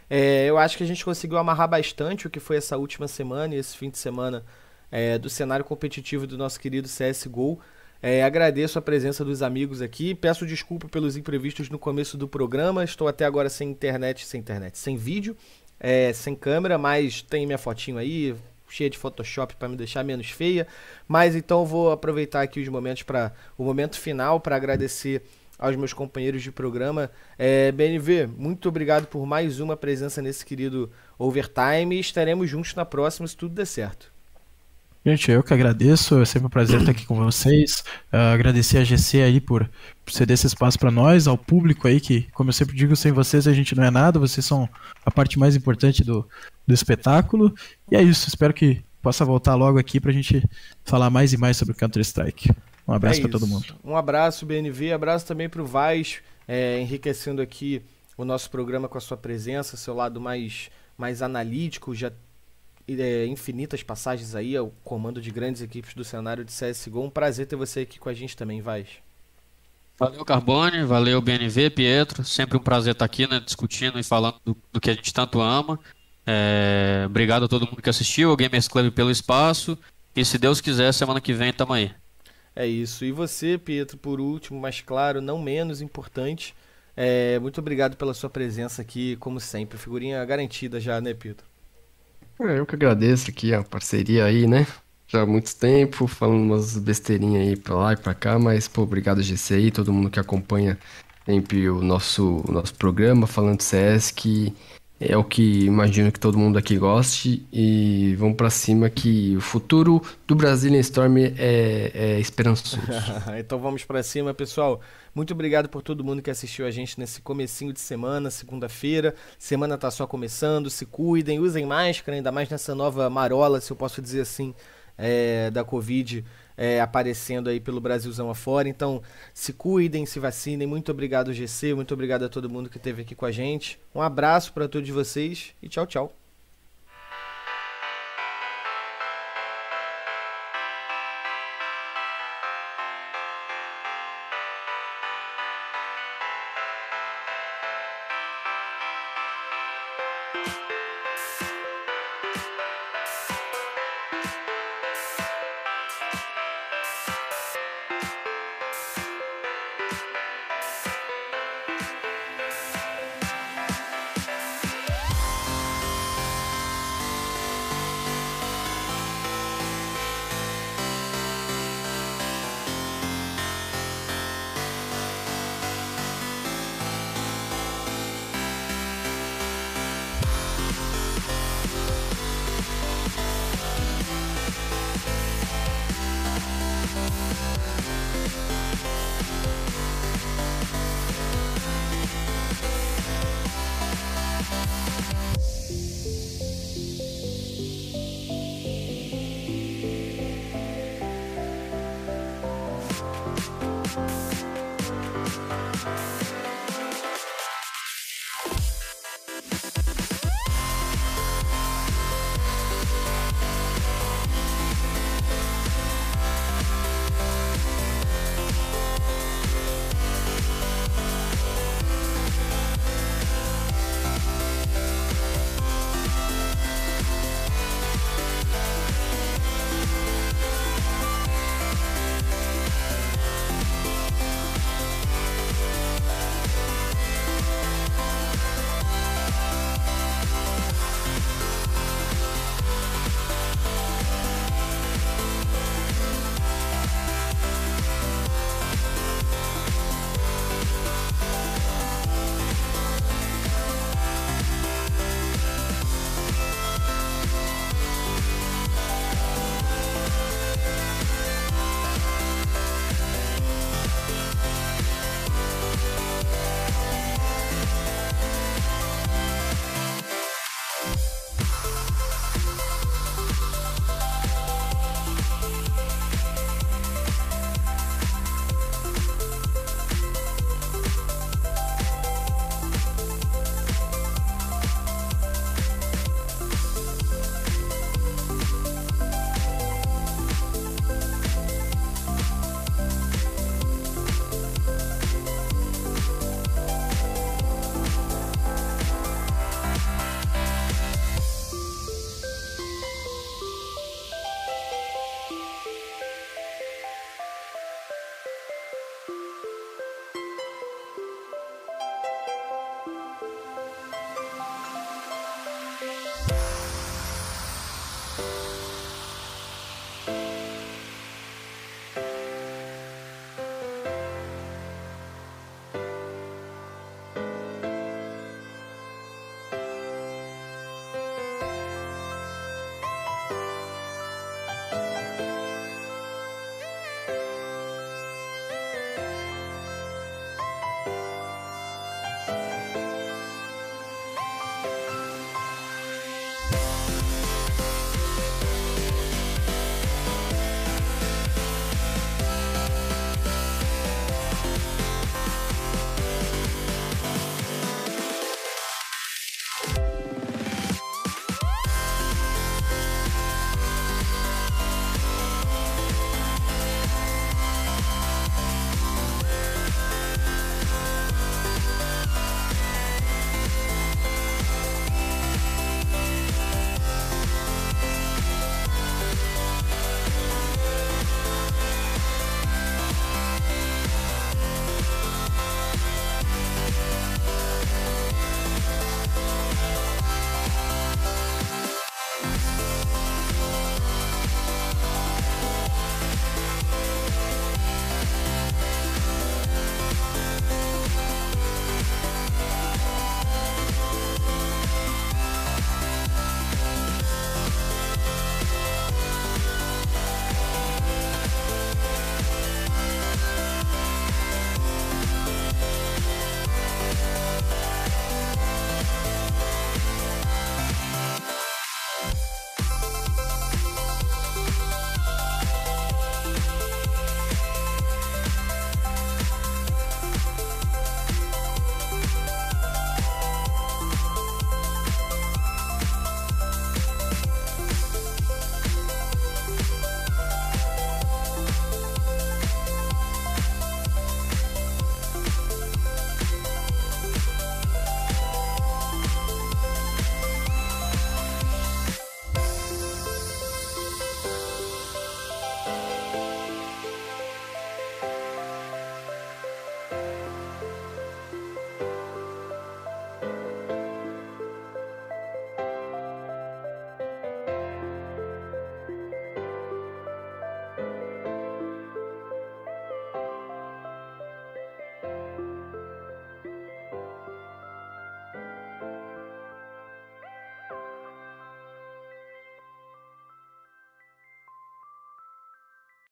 É, eu acho que a gente conseguiu amarrar bastante o que foi essa última semana e esse fim de semana é, do cenário competitivo do nosso querido CSGO. É, agradeço a presença dos amigos aqui. Peço desculpa pelos imprevistos no começo do programa. Estou até agora sem internet, sem internet, sem vídeo, é, sem câmera, mas tem minha fotinho aí, cheia de Photoshop para me deixar menos feia. Mas então vou aproveitar aqui os momentos para o momento final para agradecer aos meus companheiros de programa. É, BNV, muito obrigado por mais uma presença nesse querido Overtime estaremos juntos na próxima se tudo der certo. Gente, eu que agradeço, é sempre um prazer estar aqui com vocês. Ah, agradecer a GC aí por, por ceder esse espaço para nós, ao público aí, que, como eu sempre digo, sem vocês a gente não é nada, vocês são a parte mais importante do, do espetáculo. E é isso, espero que possa voltar logo aqui pra gente falar mais e mais sobre Counter-Strike. Um abraço É para todo mundo. Um abraço, BNV, abraço também para o Vaz, é, enriquecendo aqui o nosso programa com a sua presença, seu lado mais, mais analítico, já é, infinitas passagens aí ao comando de grandes equipes do cenário de CSGO. Um prazer ter você aqui com a gente também, Vaz. Valeu, Carbone, valeu, BNV, Pietro. Sempre um prazer estar aqui, né, discutindo e falando do, do que a gente tanto ama. É, obrigado a todo mundo que assistiu, ao Gamers Club pelo espaço. E se Deus quiser, semana que vem tamo aí. É isso. E você, Pietro, por último, mas claro, não menos importante, é, muito obrigado pela sua presença aqui, como sempre. Figurinha garantida já, né, Pietro? É, eu que agradeço aqui a parceria aí, né? Já há muito tempo, falando umas besteirinhas aí pra lá e pra cá, mas, pô, obrigado GC aí, todo mundo que acompanha sempre o nosso, o nosso programa, falando de CS, que é o que imagino que todo mundo aqui goste, e vamos pra cima que o futuro do Brazilian Storm é, é esperançoso. *laughs* então vamos pra cima, pessoal. Muito obrigado por todo mundo que assistiu a gente nesse comecinho de semana, segunda-feira. Semana tá só começando, se cuidem, usem máscara, ainda mais nessa nova marola, se eu posso dizer assim, é, da Covid é, aparecendo aí pelo Brasilzão afora. Então, se cuidem, se vacinem. Muito obrigado, GC. Muito obrigado a todo mundo que esteve aqui com a gente. Um abraço para todos vocês e tchau, tchau.